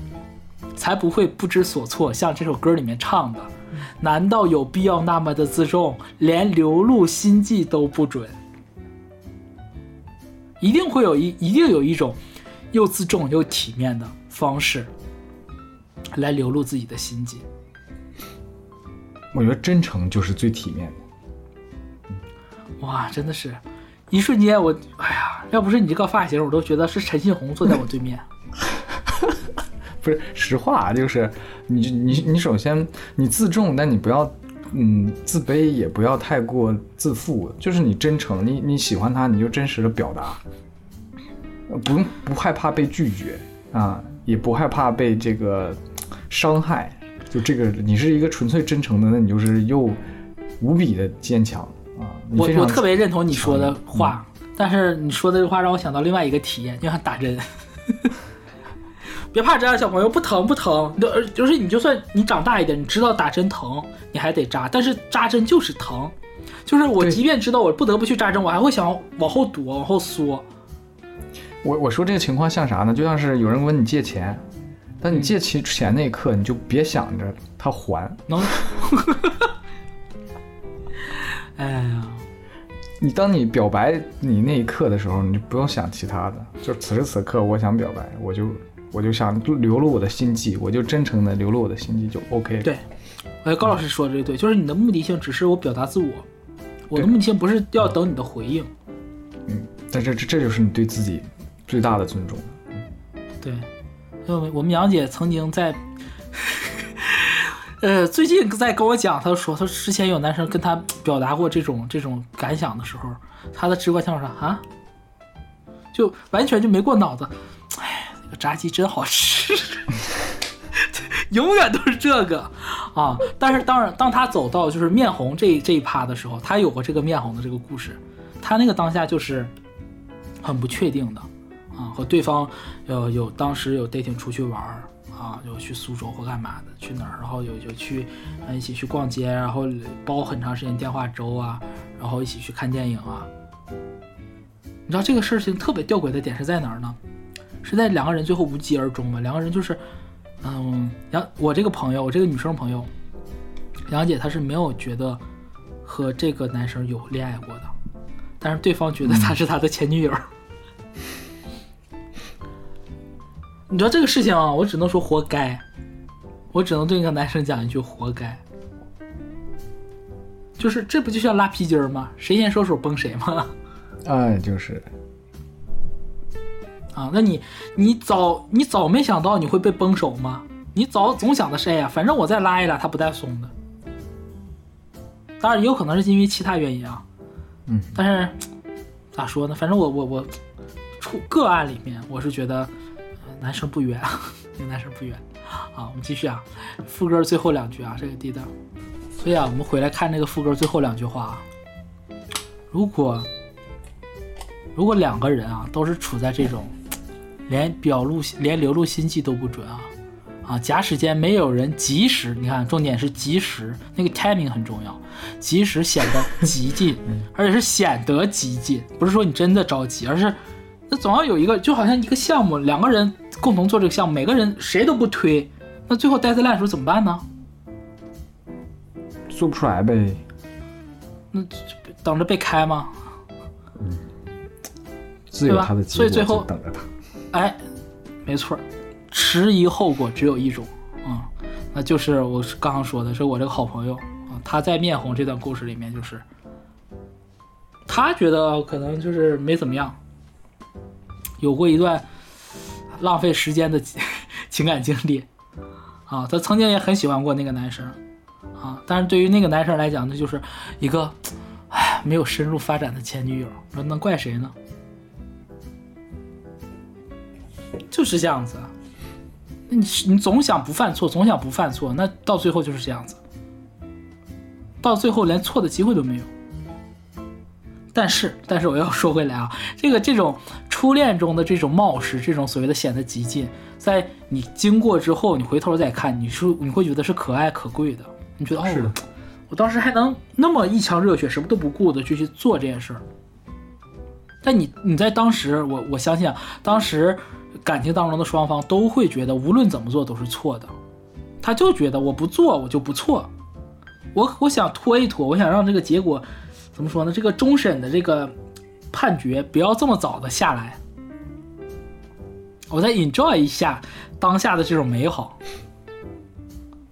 才不会不知所措。像这首歌里面唱的，难道有必要那么的自重，连流露心迹都不准？一定会有一一定有一种又自重又体面的方式来流露自己的心迹。我觉得真诚就是最体面的。哇，真的是，一瞬间我，哎呀，要不是你这个发型，我都觉得是陈信宏坐在我对面。不是实话，就是你你你首先你自重，但你不要嗯自卑，也不要太过自负，就是你真诚，你你喜欢他，你就真实的表达，呃不用不害怕被拒绝啊，也不害怕被这个伤害，就这个你是一个纯粹真诚的，那你就是又无比的坚强啊，我我特别认同你说的强话，但是你说的这话让我想到另外一个体验，就像打针。别怕针啊，小朋友，不疼不疼。就是你就算你长大一点，你知道打针疼，你还得扎，但是扎针就是疼。就是我即便知道我不得不去扎针，我还会想往后躲，往后缩。我我说这个情况像啥呢？就像是有人问你借钱，但你借钱钱那一刻，你就别想着他还，能。哎呀，你当你表白你那一刻的时候，你就不用想其他的，就此时此刻我想表白，我就我就想流露我的心迹，我就真诚的流露我的心迹就 OK 了。对，哎，高老师说的这对，就是你的目的性只是我表达自我，我的目的性不是要等你的回应。嗯，但这这这就是你对自己最大的尊重。对，因为我们杨姐曾经在，呃，最近在跟我讲，她说，她之前有男生跟她表达过这种这种感想的时候，她的直观想法啊，就完全就没过脑子，哎，那个炸鸡真好吃，永远都是这个啊。但是当然，当他走到就是面红这这一趴的时候，他有过这个面红的这个故事，他那个当下就是很不确定的。啊，和对方有有当时有 dating 出去玩儿啊，有去苏州或干嘛的，去哪儿，然后有有去呃一起去逛街，然后煲很长时间电话粥啊，然后一起去看电影啊。你知道这个事情特别吊诡的点是在哪儿呢？是在两个人最后无疾而终嘛？两个人就是，嗯，杨我这个朋友，我这个女生朋友，杨姐她是没有觉得和这个男生有恋爱过的，但是对方觉得他是他的前女友。你知道这个事情啊，我只能说活该，我只能对那个男生讲一句活该。就是这不就像拉皮筋儿吗？谁先收手崩谁吗？哎，就是啊，那你你早你早没想到你会被崩手吗？你早总想的是，哎呀，反正我再拉一拉，他不带松的。当然也有可能是因为其他原因啊，嗯，但是咋说呢？反正我我我出个案里面，我是觉得、呃男生不冤，那个男生不冤。啊，我们继续啊，副歌最后两句啊，这个地道。所以啊，我们回来看这个副歌最后两句话啊，如果如果两个人啊都是处在这种连表露连流露心迹都不准啊啊，假使间没有人及时，你看重点是及时，那个 timing 很重要，及时显得极近，而且是显得极近，不是说你真的着急，而是那总要有一个，就好像一个项目，两个人共同做这个项目，每个人谁都不推，那最后呆在烂的时候怎么办呢？做不出来呗。那等着被开吗？自有他的所以最后等着他。哎，没错，迟疑后果只有一种啊、那就是我是刚刚说的，是我这个好朋友啊，他在面红这段故事里面，就是他觉得可能就是没怎么样，有过一段浪费时间的 情感经历啊，他曾经也很喜欢过那个男生啊，但是对于那个男生来讲，那就是一个唉没有深入发展的前女友，那能怪谁呢？就是这样子啊。那你你总想不犯错，总想不犯错，那到最后就是这样子，到最后连错的机会都没有。但是，但是我要说回来啊，这个这种初恋中的这种冒失，这种所谓的显得激进，在你经过之后，你回头再看，你是你会觉得是可爱可贵的。你觉得哦，我当时还能那么一腔热血，什么都不顾的就去做这件事儿。但你你在当时，我我相信啊，当时感情当中的双方都会觉得，无论怎么做都是错的。他就觉得我不做我就不错，我我想拖一拖，我想让这个结果怎么说呢？这个终审的这个判决不要这么早的下来，我再 enjoy 一下当下的这种美好。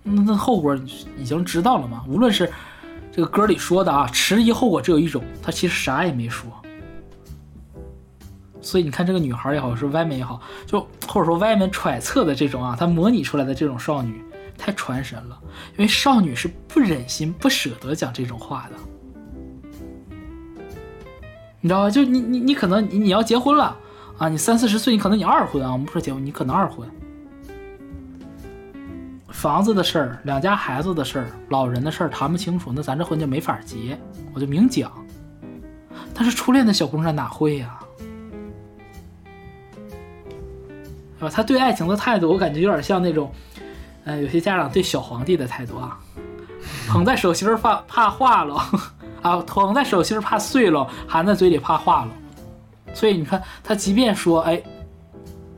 那那后果已经知道了嘛？无论是这个歌里说的啊，迟疑后果只有一种，他其实啥也没说。所以你看，这个女孩也好，是外面也好，就或者说外面揣测的这种啊，她模拟出来的这种少女太传神了，因为少女是不忍心、不舍得讲这种话的，你知道吧？就你你你可能你你要结婚了啊，你三四十岁，你可能你二婚啊，我们不说结婚，你可能二婚，房子的事儿、两家孩子的事儿、老人的事儿谈不清楚，那咱这婚就没法结，我就明讲。但是初恋的小姑娘哪会呀、是吧？他对爱情的态度，我感觉有点像那种，呃，有些家长对小皇帝的态度啊，捧在手心儿怕怕化了，啊，捧在手心怕碎了，含在嘴里怕化了。所以你看，他即便说，哎，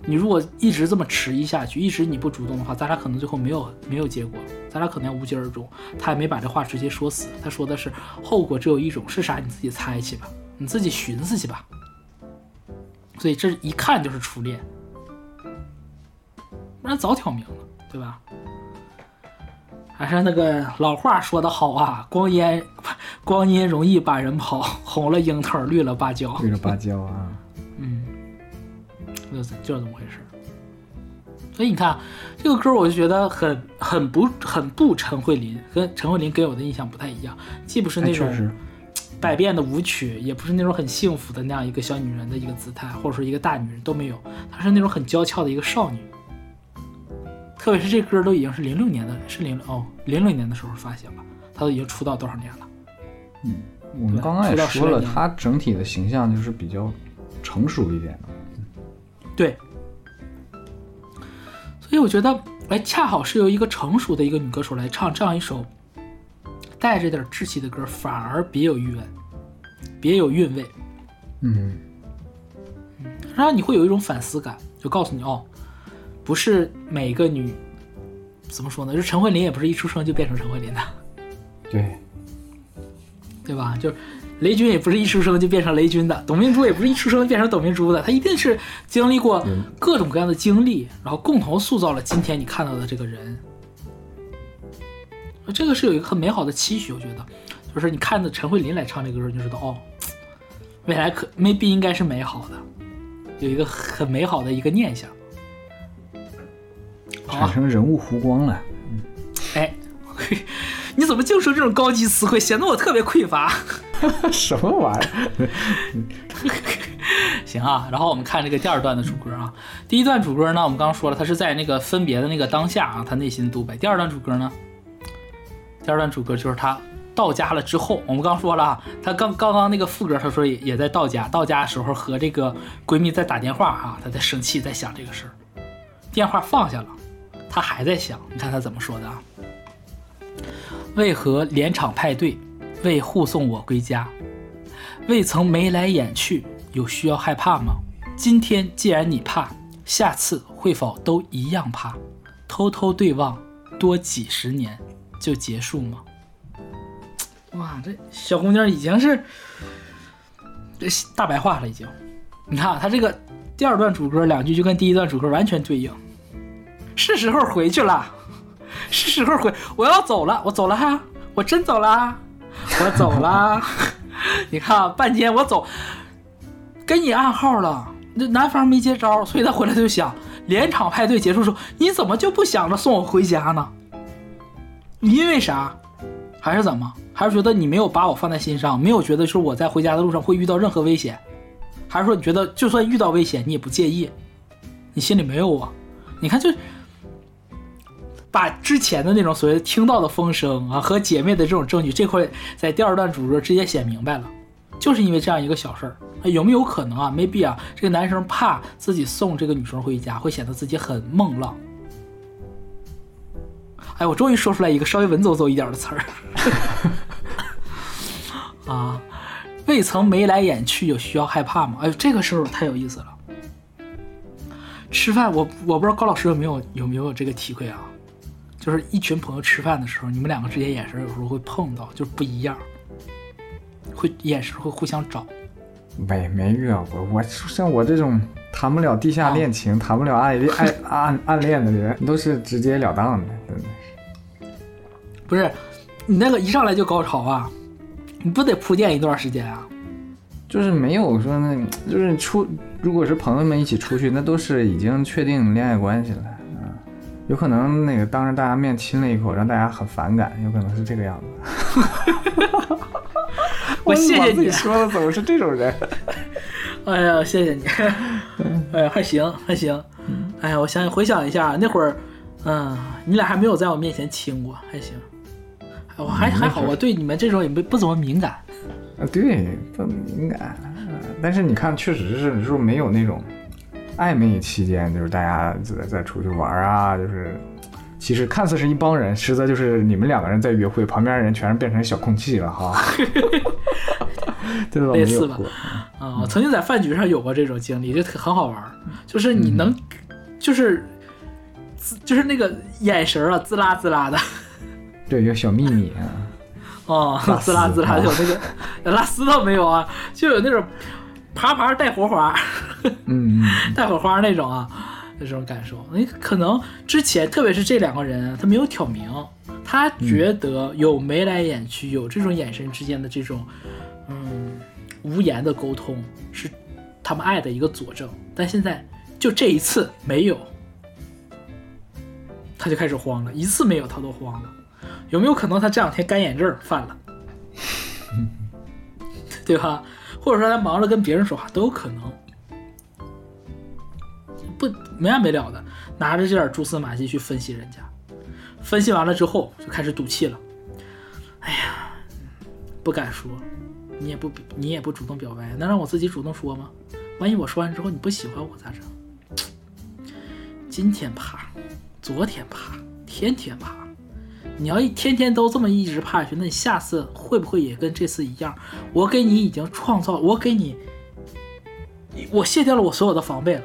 你如果一直这么迟疑下去，一直你不主动的话，咱俩可能最后没有没有结果，咱俩可能要无疾而终。他也没把这话直接说死，他说的是后果只有一种，是啥你自己猜去吧，你自己寻思去吧。所以这一看就是初恋。不然早挑明了，对吧？还是那个老话说得好啊，光阴 光阴容易把人跑，红了樱桃，绿了芭蕉。绿了芭蕉啊，嗯，就是就是这么回事儿。所以你看这个歌，我就觉得很很不很不陈慧琳，跟陈慧琳给我的印象不太一样，既不是哎那种，百变的舞曲，也不是那种很幸福的那样一个小女人的一个姿态，或者说一个大女人都没有，她是那种很娇俏的一个少女。特别是这歌都已经是零六年的，是零哦零六年的时候发行了，他都已经出道多少年了？嗯我们刚刚也说了，十来年她整体的形象就是比较成熟一点的。对，所以我觉得，哎，恰好是由一个成熟的一个女歌手来唱这样一首带着点稚气的歌，反而别有韵味，别有韵味，嗯，然后你会有一种反思感，就告诉你哦，不是每个女怎么说呢？就陈慧琳也不是一出生就变成陈慧琳的，对，对吧？就是雷军也不是一出生就变成雷军的，董明珠也不是一出生就变成董明珠的，他一定是经历过各种各样的经历，然后共同塑造了今天你看到的这个人。这个是有一个很美好的期许，我觉得，就是你看着陈慧琳来唱这个歌，你就知道哦，未来可 maybe 应该是美好的，有一个很美好的一个念想。产生人物弧光了。哎，你怎么净说这种高级词汇，显得我特别匮乏。什么玩意儿？行啊，然后我们看这个第二段的主歌啊。第一段主歌呢，我们刚刚说了，他是在那个分别的那个当下啊，他内心独白。第二段主歌呢，第二段主歌就是他到家了之后，我们刚说了啊，他刚刚刚那个副歌，他说也也在到家，到家的时候和这个闺蜜在打电话啊，他在生气，在想这个事儿，电话放下了，他还在想，你看他怎么说的啊？为何连场派对未护送我归家？未曾眉来眼去，有需要害怕吗？今天既然你怕，下次会否都一样怕？偷偷对望多几十年就结束吗？哇，这小姑娘已经是这大白话了，已经。你看啊他这个第二段主歌两句就跟第一段主歌完全对应。是时候回去了，是时候回，我要走了，我走了哈，我真走了，我走了。你看啊半天我走，给你暗号了，那男方没接招，所以他回来就想，连场派对结束时候，你怎么就不想着送我回家呢？因为啥？还是怎么？还是觉得你没有把我放在心上，没有觉得说我在回家的路上会遇到任何危险？还是说你觉得就算遇到危险你也不介意？你心里没有我？你看就。把之前的那种所谓听到的风声啊和姐妹的这种证据这块在第二段主歌直接写明白了，就是因为这样一个小事儿，有没有可能啊？maybe 啊，这个男生怕自己送这个女生回家会显得自己很孟浪。哎，我终于说出来一个稍微文绉绉一点的词儿 啊，未曾眉来眼去，有需要害怕吗？哎呦，这个事儿太有意思了。吃饭，我我不知道高老师有没有有没有这个体会啊？就是一群朋友吃饭的时候，你们两个之间眼神有时候会碰到，就是不一样，会眼神会互相找。没没遇到过，我像我这种谈不了地下恋情、谈不了爱爱暗暗恋的人，都是直截了当的，真的是。不是，你那个一上来就高潮啊，你不得铺垫一段时间啊？就是没有说那，就是出，如果是朋友们一起出去，那都是已经确定恋爱关系了。有可能那个当着大家面亲了一口，让大家很反感，有可能是这个样子。我谢谢你说的，怎么是这种人？哎呀，谢谢你。哎呀，还行还行。哎呀，我想回想一下那会儿，嗯，你俩还没有在我面前亲过，还行。我还还好，我对你们这种也不不怎么敏感。啊，对，不敏感。但是你看，确实是说没有那种。暧昧期间，就是大家在在出去玩啊，就是其实看似是一帮人，实则就是你们两个人在约会，旁边人全是变成小空气了哈。这类似吧？啊，我曾经在饭局上有过这种经历，就很好玩。就是你能，就是就是那个眼神啊，滋啦滋啦的。对，有小秘密啊。哦，滋啦滋啦，有那个拉丝倒没有啊，就有那种。啪啪带火花，嗯，带火花那种啊，那种感受。你可能之前，特别是这两个人，他没有挑明，他觉得有眉来眼去，有这种眼神之间的这种，嗯，无言的沟通是他们爱的一个佐证。但现在就这一次没有，他就开始慌了。一次没有，他都慌了。有没有可能他这两天干眼症犯了？对吧？或者说他忙着跟别人说话都有可能，不没完没了的拿着这点蛛丝马迹去分析人家，分析完了之后就开始赌气了。哎呀，不敢说，你也不你也不主动表白，能让我自己主动说吗？万一我说完之后你不喜欢我咋整？今天怕，昨天怕，天天怕。你要一天天都这么一直怕下去，那你下次会不会也跟这次一样？我给你已经创造，我给你，我卸掉了我所有的防备了，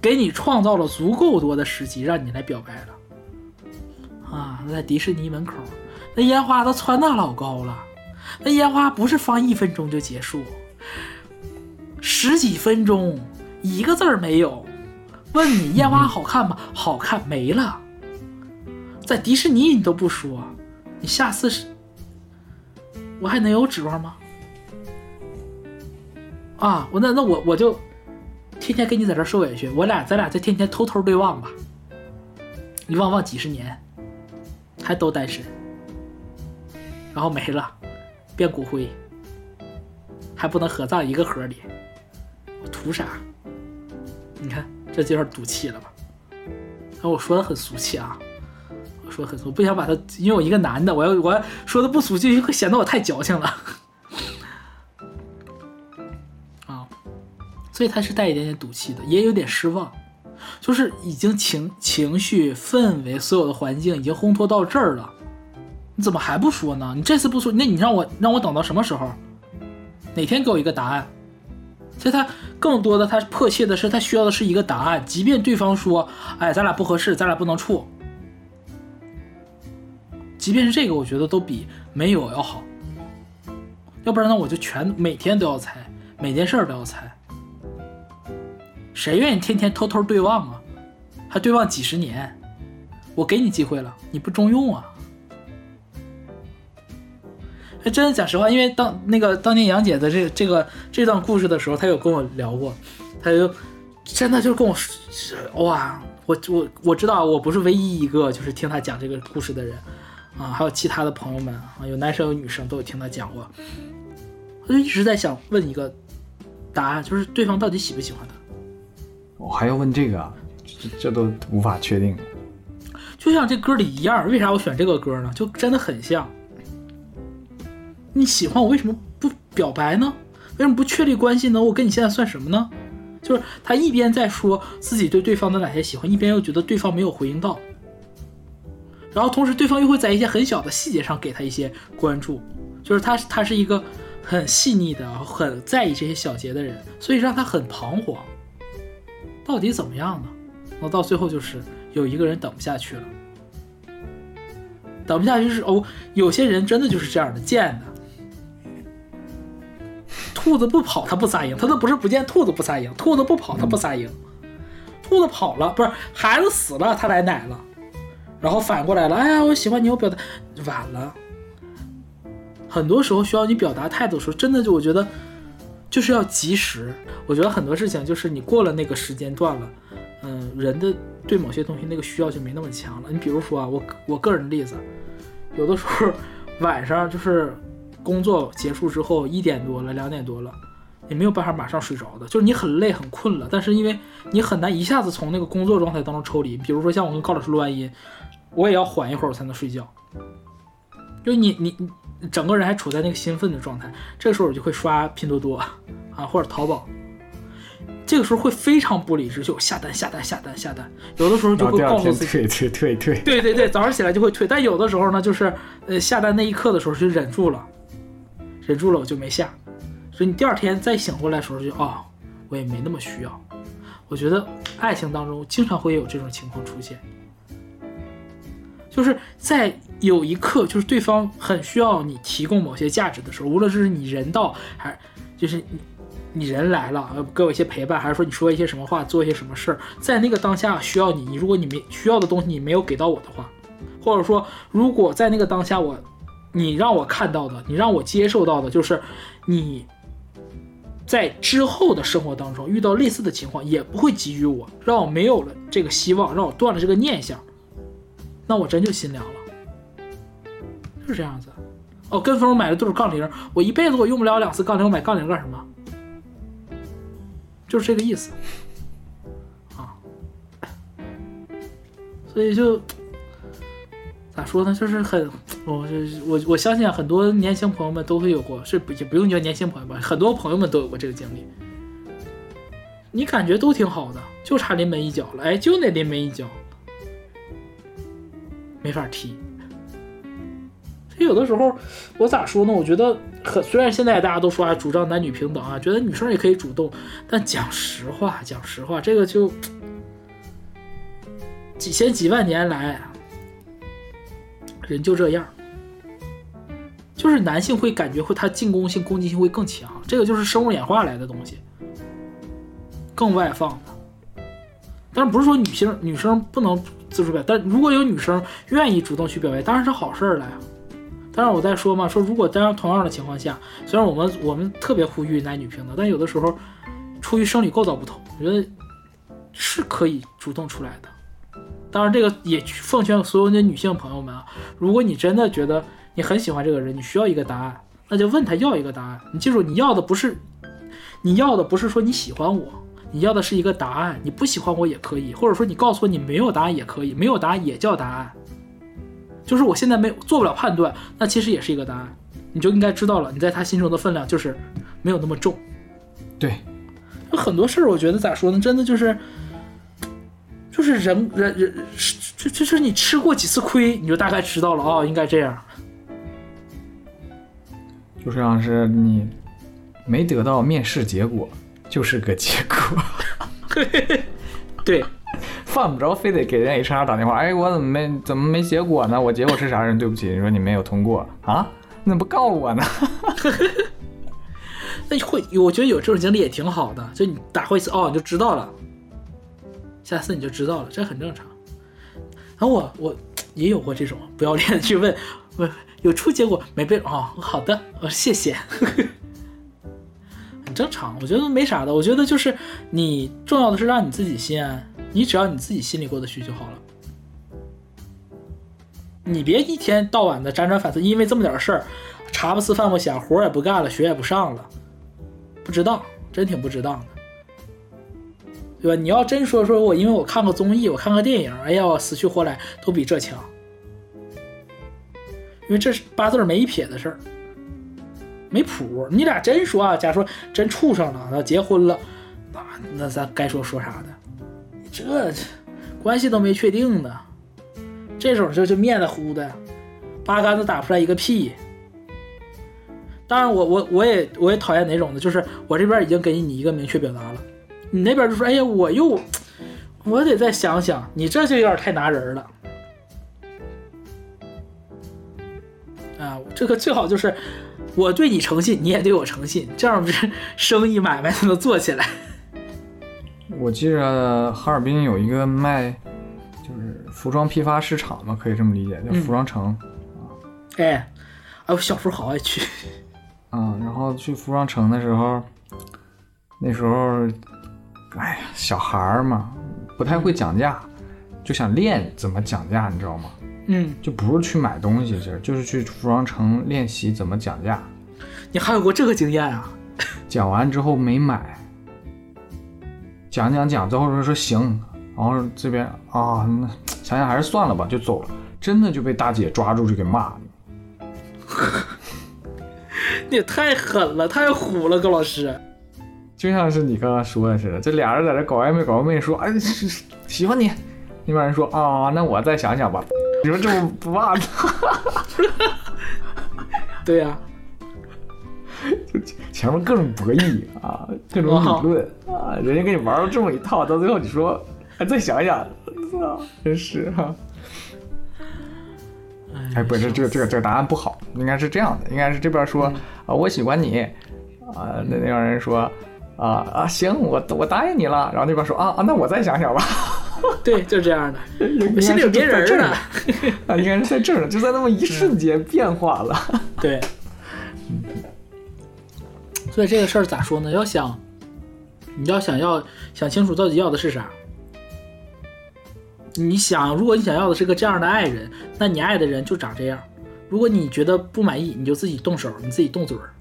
给你创造了足够多的时机让你来表白了。啊，在迪士尼门口，那烟花都窜那老高了，那烟花不是放一分钟就结束，十几分钟，一个字儿没有。问你烟花好看吗？好看，没了。在迪士尼你都不说，你下次是，我还能有指望吗？啊，我那那我我就天天跟你在这受委屈，我俩咱俩就天天偷偷对望吧，你望望几十年，还都单身，然后没了，变骨灰，还不能合葬一个盒里，我图啥？你看这就是赌气了吧？那我说的很俗气啊。说很俗，不想把他，因为我一个男的，我要我要说的不俗气，会显得我太矫情了。啊，所以他是带一点点赌气的，也有点失望，就是已经情情绪氛围所有的环境已经烘托到这儿了，你怎么还不说呢？你这次不说，那你让我让我等到什么时候？哪天给我一个答案？所以他更多的他迫切的是他需要的是一个答案，即便对方说，哎，咱俩不合适，咱俩不能处，即便是这个，我觉得都比没有要好。要不然呢，我就全每天都要猜，每件事儿都要猜。谁愿意天天偷偷对望啊？还对望几十年？我给你机会了，你不中用啊！哎，真的讲实话，因为当那个当年杨姐的这这个这段故事的时候，她有跟我聊过，她就真的就跟我说，哇，我我我知道我不是唯一一个就是听她讲这个故事的人啊，还有其他的朋友们啊，有男生有女生都有听他讲过。我就一直在想问一个答案，就是对方到底喜不喜欢他？我还要问这个啊，这这都无法确定。就像这歌里一样，为啥我选这个歌呢？就真的很像。你喜欢我，为什么不表白呢？为什么不确立关系呢？我跟你现在算什么呢？就是他一边在说自己对对方的哪些喜欢，一边又觉得对方没有回应到，然后同时对方又会在一些很小的细节上给他一些关注，就是他他是一个很细腻的、很在意这些小节的人，所以让他很彷徨。到底怎么样呢？那到最后就是有一个人等不下去了，等不下去是哦，有些人真的就是这样的贱的。兔子不跑，它不撒鹰，它都不是不见兔子不撒鹰，兔子不跑，它不撒鹰。兔子跑了，不是孩子死了，它来奶了，然后反过来了，哎呀，我喜欢你，我表达晚了。很多时候需要你表达态度的时候，真的就我觉得就是要及时。我觉得很多事情就是你过了那个时间段了，嗯，人的对某些东西那个需要就没那么强了。你比如说啊，我我个人的例子，有的时候晚上就是。工作结束之后一点多了，两点多了，也没有办法马上睡着的，就是你很累很困了，但是因为你很难一下子从那个工作状态当中抽离。比如说像我跟高老师录完音，我也要缓一会儿我才能睡觉，就你你你整个人还处在那个兴奋的状态，这个时候我就会刷拼多多啊或者淘宝，这个时候会非常不理智，就下单下单下单下单，有的时候就会告诉自己退退退退，对对对，早上起来就会退，但有的时候呢，就是呃下单那一刻的时候就忍住了。忍住了，我就没下。所以你第二天再醒过来的时候，就哦，我也没那么需要。我觉得爱情当中经常会有这种情况出现，就是在有一刻，就是对方很需要你提供某些价值的时候，无论是你人到，还就是你你人来了，给我一些陪伴，还是说你说一些什么话，做一些什么事儿，在那个当下需要你，你如果你没需要的东西你没有给到我的话，或者说如果在那个当下我。你让我看到的，你让我接受到的，就是你在之后的生活当中遇到类似的情况，也不会给予我，让我没有了这个希望，让我断了这个念想，那我真就心凉了，就是这样子。哦，跟风买的都是杠铃，我一辈子我用不了两次杠铃，我买杠铃干什么？就是这个意思啊。所以就。咋说呢？就是很，我我我相信很多年轻朋友们都会有过，是也不用叫年轻朋友吧，很多朋友们都有过这个经历。你感觉都挺好的，就差临门一脚了，哎，就那临门一脚，没法踢。所以有的时候，我咋说呢？我觉得很，虽然现在大家都说啊，主张男女平等啊，觉得女生也可以主动，但讲实话，讲实话，这个就几千几万年来。人就这样，就是男性会感觉会他进攻性、攻击性会更强，这个就是生物演化来的东西，更外放的。但是不是说女性女生不能自主表，但如果有女生愿意主动去表白，当然是好事儿了呀。当然我在说嘛，说如果当然同样的情况下，虽然我们我们特别呼吁男女平等，但有的时候出于生理构造不同，我觉得是可以主动出来的。当然，这个也奉劝所有的女性朋友们啊，如果你真的觉得你很喜欢这个人，你需要一个答案，那就问他要一个答案。你记住，你要的不是，你要的不是说你喜欢我，你要的是一个答案。你不喜欢我也可以，或者说你告诉我你没有答案也可以，没有答案也叫答案。就是我现在没做不了判断，那其实也是一个答案。你就应该知道了，你在他心中的分量就是没有那么重。对，有很多事儿，我觉得咋说呢，真的就是。就是人人人就就是你吃过几次亏，你就大概知道了啊，应该这样。就像是你没得到面试结果，就是个结果。对，犯不着非得给人 HR 打电话，哎，我怎么没怎么没结果呢？我结果是啥人？对不起，你说你没有通过啊？你怎么不告我呢？那会，我觉得有这种经历也挺好的，就你打过一次哦，你就知道了，下次你就知道了，这很正常。然后我我也有过这种不要脸的去问，问有出结果没被哦，好的，我说谢谢，正常，我觉得没啥的，我觉得就是你重要的是让你自己心安，你只要你自己心里过得去就好了。你别一天到晚的辗转反侧，因为这么点事儿，茶不思饭不想，活也不干了，学也不上了，不值当，真挺不值当的，对吧？你要真说说我，因为我看个综艺，我看个电影，哎呀，我死去活来都比这强，因为这是八字没一撇的事儿，没谱。你俩真说啊，假如说真处上了，那结婚了，那那咱该说说啥的，这关系都没确定呢。这种就就面子糊的，八竿子打不出来一个屁。当然，我我我也我也讨厌哪种的，就是我这边已经给你一个明确表达了，你那边就说，哎呀，我又我得再想想，你这就有点太拿人了。啊，这个最好就是我对你诚信，你也对我诚信，这样不是 生意买卖才能做起来。我记着哈尔滨有一个卖。就是服装批发市场嘛，可以这么理解，叫服装城。哎，哎，我小时候好爱去。嗯，然后去服装城的时候，那时候，哎呀，小孩儿嘛，不太会讲价，就想练怎么讲价，你知道吗？嗯，就不是去买东西去，就是去服装城练习怎么讲价。你还有过这个经验啊？讲完之后没买，讲讲讲，最后说说行。然后这边啊，那想想还是算了吧，就走了。真的就被大姐抓住就给骂了。你也太狠了，太虎了，高老师。就像是你刚刚说的似的，这俩人在这搞暧昧，搞暧昧说，哎，喜欢你。那边人说啊，那我再想想吧。你说这么不骂他？对呀。就 前面各种博弈啊，各种理论啊，人家跟你玩了这么一套，到最后你说。还再想想，操，真是哈！哎，不是这个这个这个答案不好，应该是这样的，应该是这边说啊，我喜欢你啊，那那帮人说啊啊，行，我我答应你了，然后那边说啊啊，那我再想想吧。对，就是这样的，我心里有别人呢。啊，应该是在这儿呢，就在那么一瞬间变化了。对，所以这个事儿咋说呢？要想，你要想要想清楚到底要的是啥。你想，如果你想要的是个这样的爱人，那你爱的人就长这样。如果你觉得不满意，你就自己动手，你自己动嘴儿，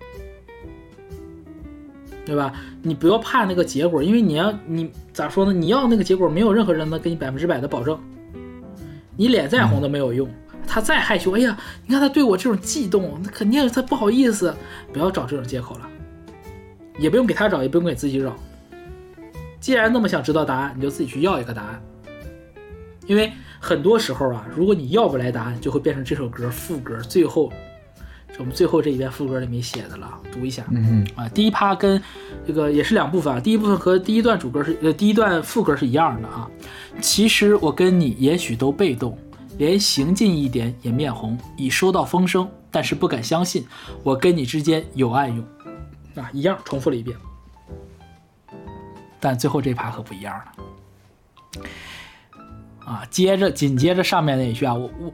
对吧？你不要怕那个结果，因为你要你咋说呢？你要那个结果，没有任何人能给你百分之百的保证。你脸再红都没有用，他再害羞，哎呀，你看他对我这种悸动，那肯定他不好意思。不要找这种借口了，也不用给他找，也不用给自己找。既然那么想知道答案，你就自己去要一个答案。因为很多时候啊，如果你要不来答案，就会变成这首歌副歌最后，我们最后这一遍副歌里面写的了，读一下。嗯啊，第一趴跟这个也是两部分啊，第一部分和第一段主歌是呃第一段副歌是一样的啊。其实我跟你也许都被动，连行进一点也面红，已收到风声，但是不敢相信我跟你之间有暗涌啊，一样重复了一遍，但最后这趴可不一样了。啊，接着紧接着上面那一句啊，我我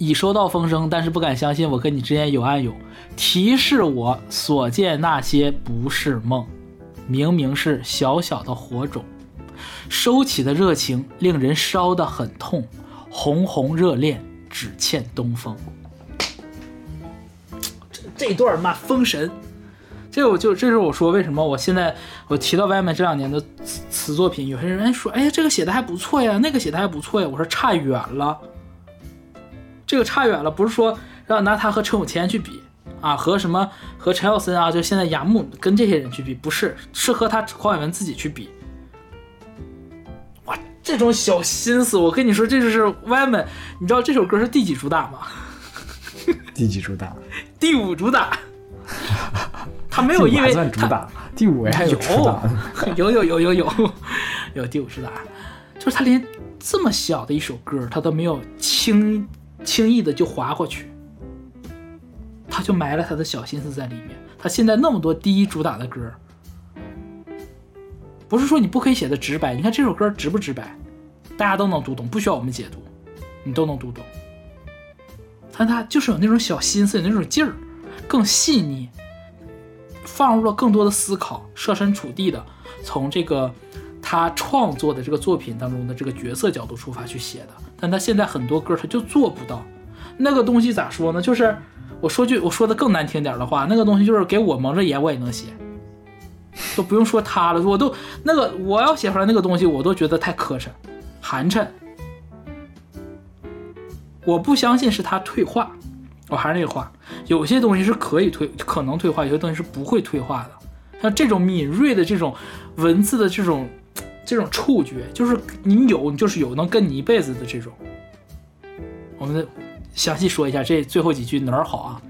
已收到风声，但是不敢相信我跟你之间有暗涌，提示我所见那些不是梦，明明是小小的火种，收起的热情令人烧得很痛，红红热恋只欠东风。这这段嘛，封神。这我就这是我说为什么我现在我提到外面这两年的词词作品，有些人说，哎呀，这个写的还不错呀，那个写的还不错呀。我说差远了，这个差远了，不是说要拿他和陈永谦去比啊，和什么和陈小森啊，就现在雅木跟这些人去比，不是，是和他黄伟文自己去比。哇，这种小心思，我跟你说，这就是歪门，你知道这首歌是第几主打吗？第几主打？第五主打。他没有因为他第五位还有有有 有有有有第五主打，就是他连这么小的一首歌，他都没有轻轻易的就划过去，他就埋了他的小心思在里面。他现在那么多第一主打的歌，不是说你不可以写的直白，你看这首歌直不直白，大家都能读懂，不需要我们解读，你都能读懂。但他就是有那种小心思，有那种劲儿，更细腻，放入了更多的思考，设身处地的从这个他创作的这个作品当中的这个角色角度出发去写的。但他现在很多歌他就做不到，那个东西咋说呢？就是我说句我说的更难听点的话，那个东西就是给我蒙着眼我也能写，都不用说他了，我都那个我要写出来那个东西，我都觉得太磕碜、寒碜。我不相信是他退化，我还是那句话，有些东西是可以退，可能退化，有些东西是不会退化的。像这种敏锐的这种文字的这种这种触觉，就是你有，你就是有，能跟你一辈子的这种。我们详细说一下这最后几句哪儿好啊？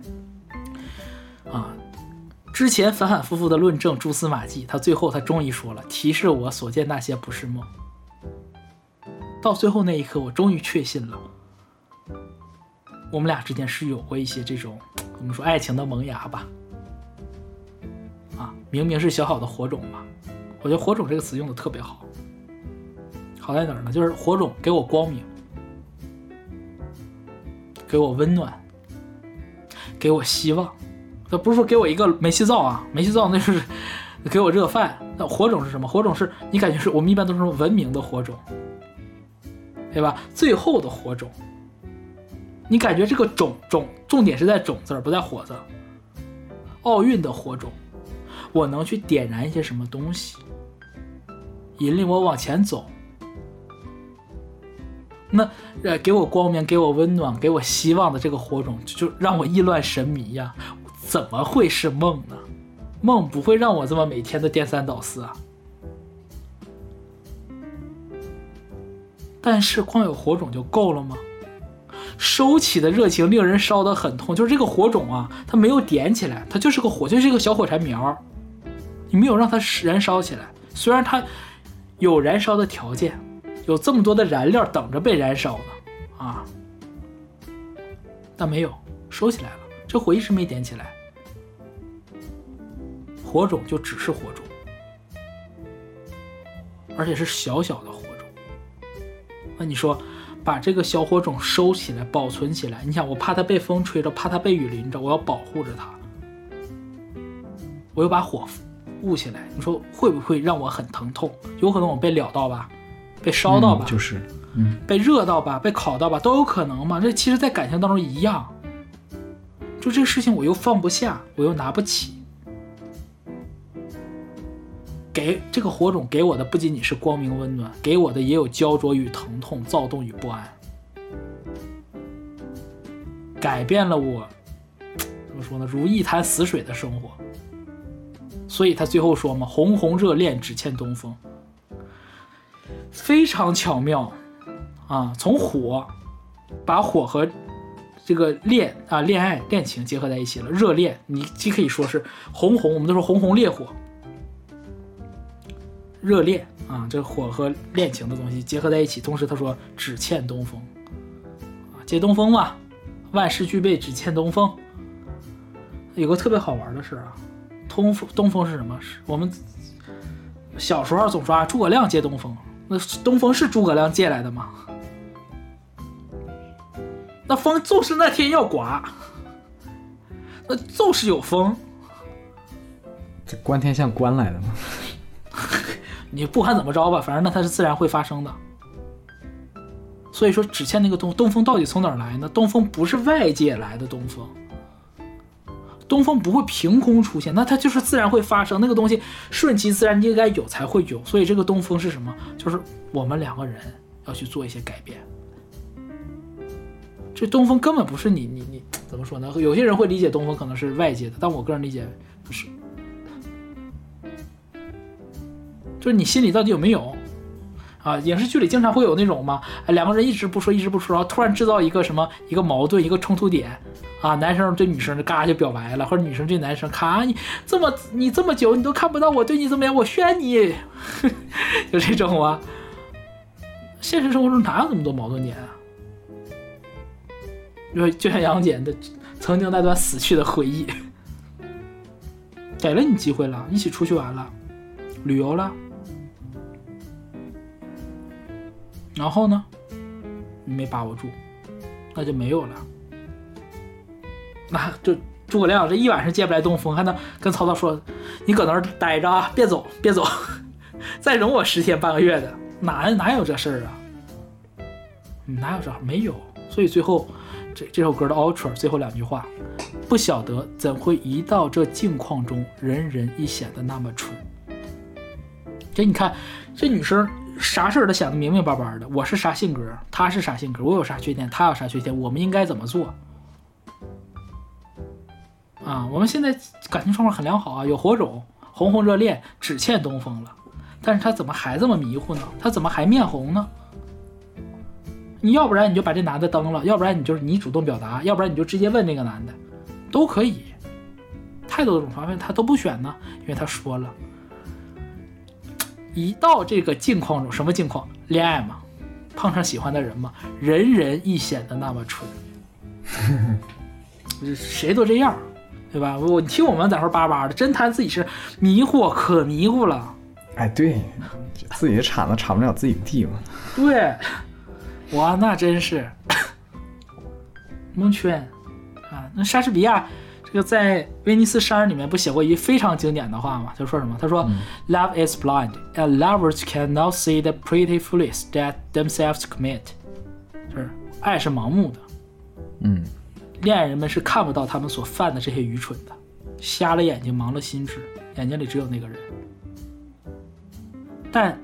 啊，之前反反复复的论证蛛丝马迹，他最后他终于说了，提示我所见那些不是梦。到最后那一刻，我终于确信了。我们俩之间是有过一些这种，我们说爱情的萌芽吧。啊，明明是小小的火种嘛，我觉得“火种”这个词用的特别好。好在哪儿呢？就是火种给我光明，给我温暖，给我希望。那不是说给我一个煤气灶啊，煤气灶那是给我热饭。那火种是什么？火种是你感觉是我们一般都是文明的火种，对吧？最后的火种。你感觉这个种种重点是在种字儿，不在火字。奥运的火种，我能去点燃一些什么东西，引领我往前走。那呃，给我光明，给我温暖，给我希望的这个火种，就让我意乱神迷呀！怎么会是梦呢？梦不会让我这么每天的颠三倒四啊。但是光有火种就够了吗？收起的热情令人烧得很痛，就是这个火种啊，它没有点起来，它就是个火，就是一个小火柴苗，你没有让它燃烧起来。虽然它有燃烧的条件，有这么多的燃料等着被燃烧呢，啊，但没有收起来了，这火一直没点起来，火种就只是火种，而且是小小的火种。那你说？把这个小火种收起来，保存起来。你想，我怕它被风吹着，怕它被雨淋着，我要保护着它。我又把火捂起来，你说会不会让我很疼痛？有可能我被燎到吧，被烧到吧，就是，嗯，被热到吧，被烤到吧，都有可能嘛。这其实，在感情当中一样。就这个事情，我又放不下，我又拿不起。给这个火种给我的不仅仅是光明温暖，给我的也有焦灼与疼痛、躁动与不安，改变了我怎么说呢？如一潭死水的生活。所以他最后说嘛：“红红热恋只欠东风。”非常巧妙啊！从火把火和这个恋啊恋爱恋情结合在一起了。热恋，你既可以说是红红，我们都说红红烈火。热恋啊，这火和恋情的东西结合在一起，同时他说只欠东风啊，借东风嘛，万事俱备只欠东风。有个特别好玩的事啊，东风东风是什么？是我们小时候总说啊，诸葛亮借东风，那东风是诸葛亮借来的吗？那风就是那天要刮，那就是有风。这观天象观来的吗？你不管怎么着吧，反正那它是自然会发生的。所以说，只欠那个东东风到底从哪儿来呢？东风不是外界来的东风，东风不会凭空出现，那它就是自然会发生。那个东西顺其自然应该有才会有。所以这个东风是什么？就是我们两个人要去做一些改变。这东风根本不是你你你怎么说呢？有些人会理解东风可能是外界的，但我个人理解不是。就是你心里到底有没有？啊，影视剧里经常会有那种嘛，两个人一直不说，一直不说，然后突然制造一个什么一个矛盾，一个冲突点，啊，男生对女生就嘎就表白了，或者女生对男生，咔你这么你这么久你都看不到我对你怎么样，我宣你，就这种啊。现实生活中哪有那么多矛盾点啊？就就像杨戬的曾经那段死去的回忆，给了你机会了，一起出去玩了，旅游了。然后呢，你没把握住，那就没有了。那就诸葛亮这一晚上借不来东风，还能跟曹操说：“你搁那儿待着啊，别走，别走，再容我十天半个月的。”哪哪有这事儿啊？哪有这没有？所以最后这这首歌的 outro 最后两句话：不晓得怎会一到这境况中，人人亦显得那么蠢。这你看，这女生。啥事儿都想得明明白白的，我是啥性格，他是啥性格，我有啥缺点，他有啥缺点，我们应该怎么做？啊，我们现在感情状况很良好啊，有火种，红红热恋，只欠东风了。但是他怎么还这么迷糊呢？他怎么还面红呢？你要不然你就把这男的蹬了，要不然你就是你主动表达，要不然你就直接问这个男的，都可以。太多种方法，他都不选呢，因为他说了。一到这个境况中，什么境况？恋爱嘛，碰上喜欢的人嘛，人人亦显得那么蠢，谁都这样，对吧？我你听我们在这叭叭的，真谈自己是迷惑，可迷糊了。哎，对，自己的铲子铲不了自己的地嘛。对，哇，那真是蒙圈啊！那莎士比亚。这个在威尼斯商人里面不写过一句非常经典的话吗？他说什么？他说：“Love is blind, and lovers cannot see the pretty fools that themselves commit。”就是爱是盲目的，嗯，恋爱人们是看不到他们所犯的这些愚蠢的，瞎了眼睛，盲了心智，眼睛里只有那个人。但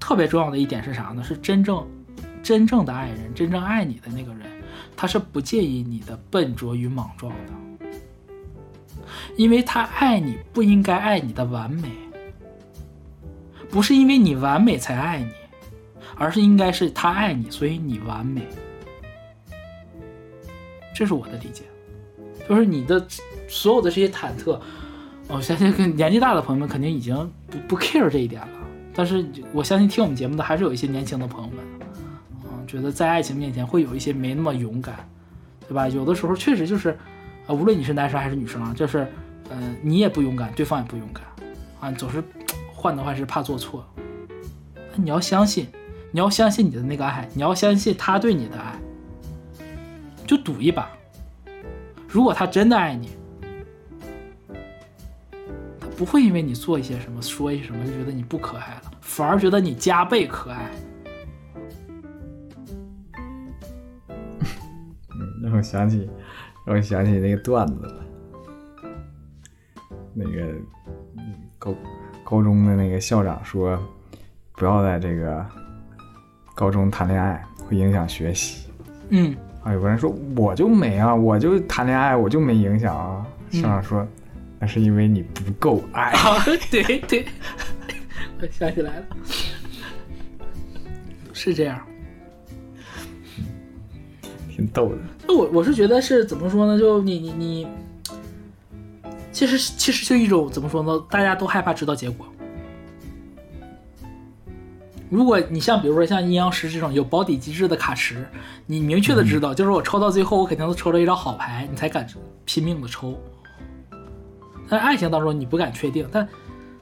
特别重要的一点是啥呢？是真正真正的爱人，真正爱你的那个人，他是不介意你的笨拙与莽撞的。因为他爱你，不应该爱你的完美，不是因为你完美才爱你，而是应该是他爱你，所以你完美。这是我的理解，就是你的所有的这些忐忑，我相信跟年纪大的朋友们肯定已经不不 care 这一点了。但是我相信听我们节目的还是有一些年轻的朋友们，嗯，觉得在爱情面前会有一些没那么勇敢，对吧？有的时候确实就是。啊，无论你是男生还是女生啊，就是，嗯，你也不勇敢，对方也不勇敢，啊，总是换的话是怕做错。你要相信，你要相信你的那个爱，你要相信他对你的爱，就赌一把。如果他真的爱你，他不会因为你做一些什么、说一些什么就觉得你不可爱了，反而觉得你加倍可爱。嗯，让我想起。让我想起那个段子了，那个高高中的那个校长说，不要在这个高中谈恋爱，会影响学习。嗯，啊，有个人说我就没啊，我就谈恋爱，我就没影响啊。校长说，那是因为你不够爱。对 对，我想起来了，是这样。挺逗的。那我我是觉得是怎么说呢？就你你你，其实其实就一种怎么说呢？大家都害怕知道结果。如果你像比如说像阴阳师这种有保底机制的卡池，你明确的知道，就是我抽到最后，我肯定是抽了一张好牌，你才敢拼命的抽。但是爱情当中你不敢确定，但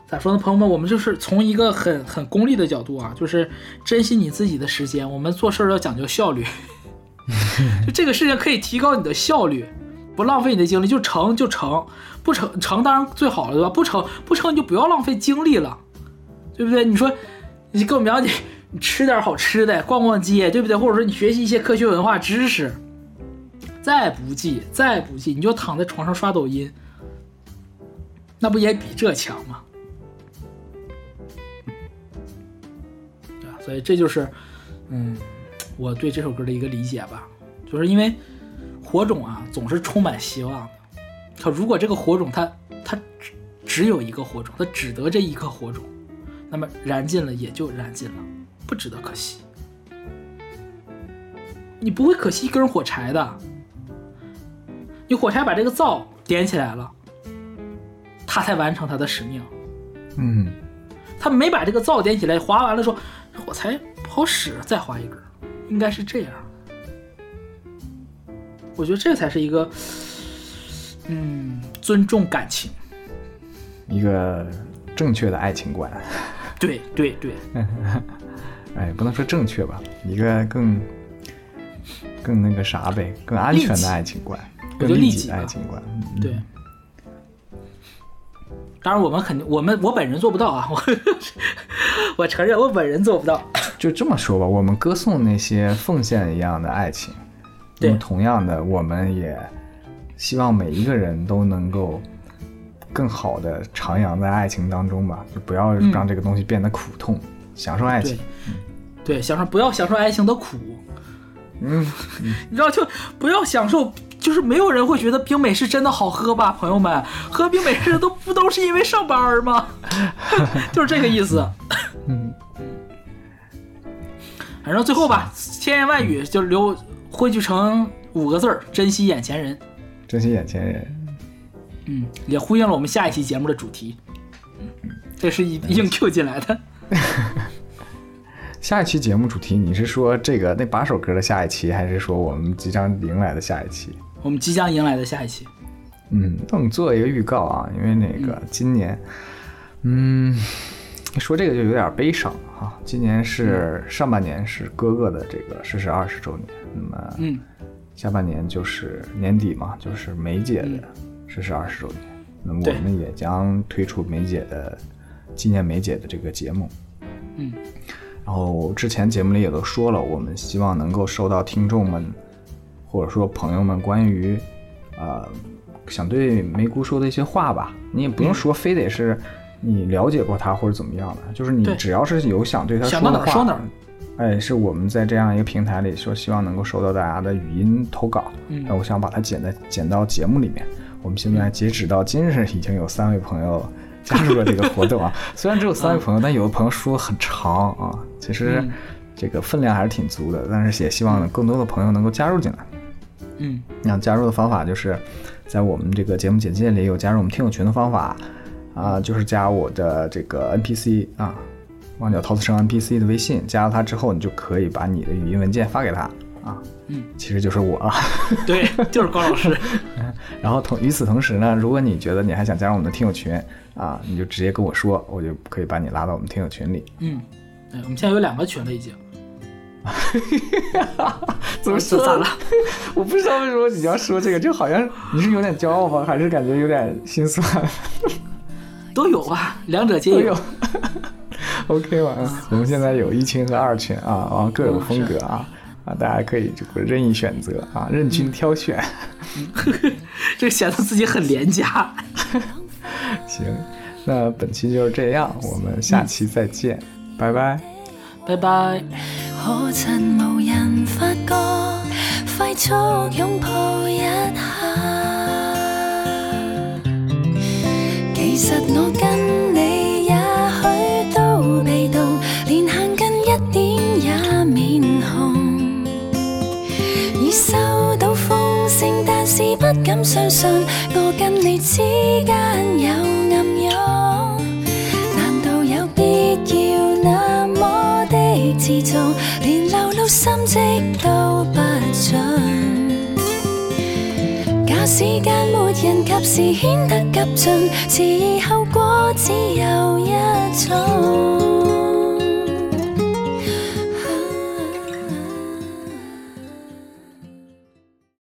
咋说呢？朋友们，我们就是从一个很很功利的角度啊，就是珍惜你自己的时间，我们做事要讲究效率。就这个事情可以提高你的效率，不浪费你的精力，就成就成，不成成当然最好了，对吧？不成不成你就不要浪费精力了，对不对？你说你跟我苗姐，你吃点好吃的，逛逛街，对不对？或者说你学习一些科学文化知识，再不济再不济，你就躺在床上刷抖音，那不也比这强吗？对吧？所以这就是，嗯。我对这首歌的一个理解吧，就是因为火种啊，总是充满希望的。可如果这个火种它它只只有一个火种，它只得这一颗火种，那么燃尽了也就燃尽了，不值得可惜。你不会可惜一根火柴的，你火柴把这个灶点起来了，他才完成他的使命。嗯，他没把这个灶点起来，划完了说火柴不好使，再划一根，应该是这样。我觉得这才是一个，嗯，尊重感情。一个正确的爱情观。对对对，哎，不能说正确吧，一个更更那个啥呗，更安全的爱情观，更利己的爱情观。嗯对。当然，我们肯定，我们我本人做不到啊，我我承认我本人做不到。就这么说吧，我们歌颂那些奉献一样的爱情，那对么同样的，我们也希望每一个人都能够更好的徜徉在爱情当中吧，就不要嗯让这个东西变得苦痛，享受爱情。，对，享受不要享受爱情的苦，嗯，你知道就不要享受，就是没有人会觉得冰美式真的好喝吧，朋友们，喝冰美式都不都是因为上班吗？就是这个意思。嗯，反正最后吧，千言万语就留汇聚成五个字儿：珍惜眼前人。珍惜眼前人。嗯，也呼应了我们下一期节目的主题。嗯，这是一硬 Q 进来的。下一期节目主题，你是说这个那八首歌的下一期，还是说我们即将迎来的下一期？我们即将迎来的下一期，嗯，那我们做一个预告啊，因为那个今年，嗯，说这个就有点悲伤啊。今年是上半年是哥哥的这个逝世二十周年，那么嗯下半年就是年底嘛，就是梅姐的逝世二十周年。那么我们也将推出梅姐的纪念梅姐的这个节目。嗯然后之前节目里也都说了，我们希望能够收到听众们或者说朋友们关于呃想对梅姑说的一些话吧。你也不用说非得是你了解过她或者怎么样的，就是你只要是有想对她说的话，说哪儿哎，是我们在这样一个平台里说，希望能够收到大家的语音投稿。嗯那我想把它剪在剪到节目里面。我们现在截止到今日，已经有三位朋友加入了这个活动啊。虽然只有三位朋友，但有的朋友说很长啊。其实嗯这个分量还是挺足的，但是也希望更多的朋友能够加入进来。嗯那加入的方法就是在我们这个节目简介里有加入我们听友群的方法啊、就是加我的这个 NPC 啊，忘角陶瓷生 NPC 的微信，加了他之后，你就可以把你的语音文件发给他啊，嗯，其实就是我啊。对，就是高老师。然后同与此同时呢，如果你觉得你还想加入我们的听友群啊，你就直接跟我说，我就可以把你拉到我们听友群里。嗯，哎，我们现在有两个群了已经。怎么说咋了？我不知道为什么你要说这个，就好像你是有点骄傲吗？还是感觉有点心酸？都有吧，两者皆有。OK 嘛，嗯我们现在有一群和二群啊，然后各有风格啊啊，大家可以这个任意选择啊，任君挑选。这显得自己很廉价。行，那本期就是这样，我们下期再见，拜拜。拜拜。可曾無人發覺，快速擁抱一下。其實我跟你也許都被是不敢相信我跟你之間有暗湧。難道有必要那麼的自重，連流露心跡都不准？假使間沒人及時顯得急進，遲疑後果只有一種。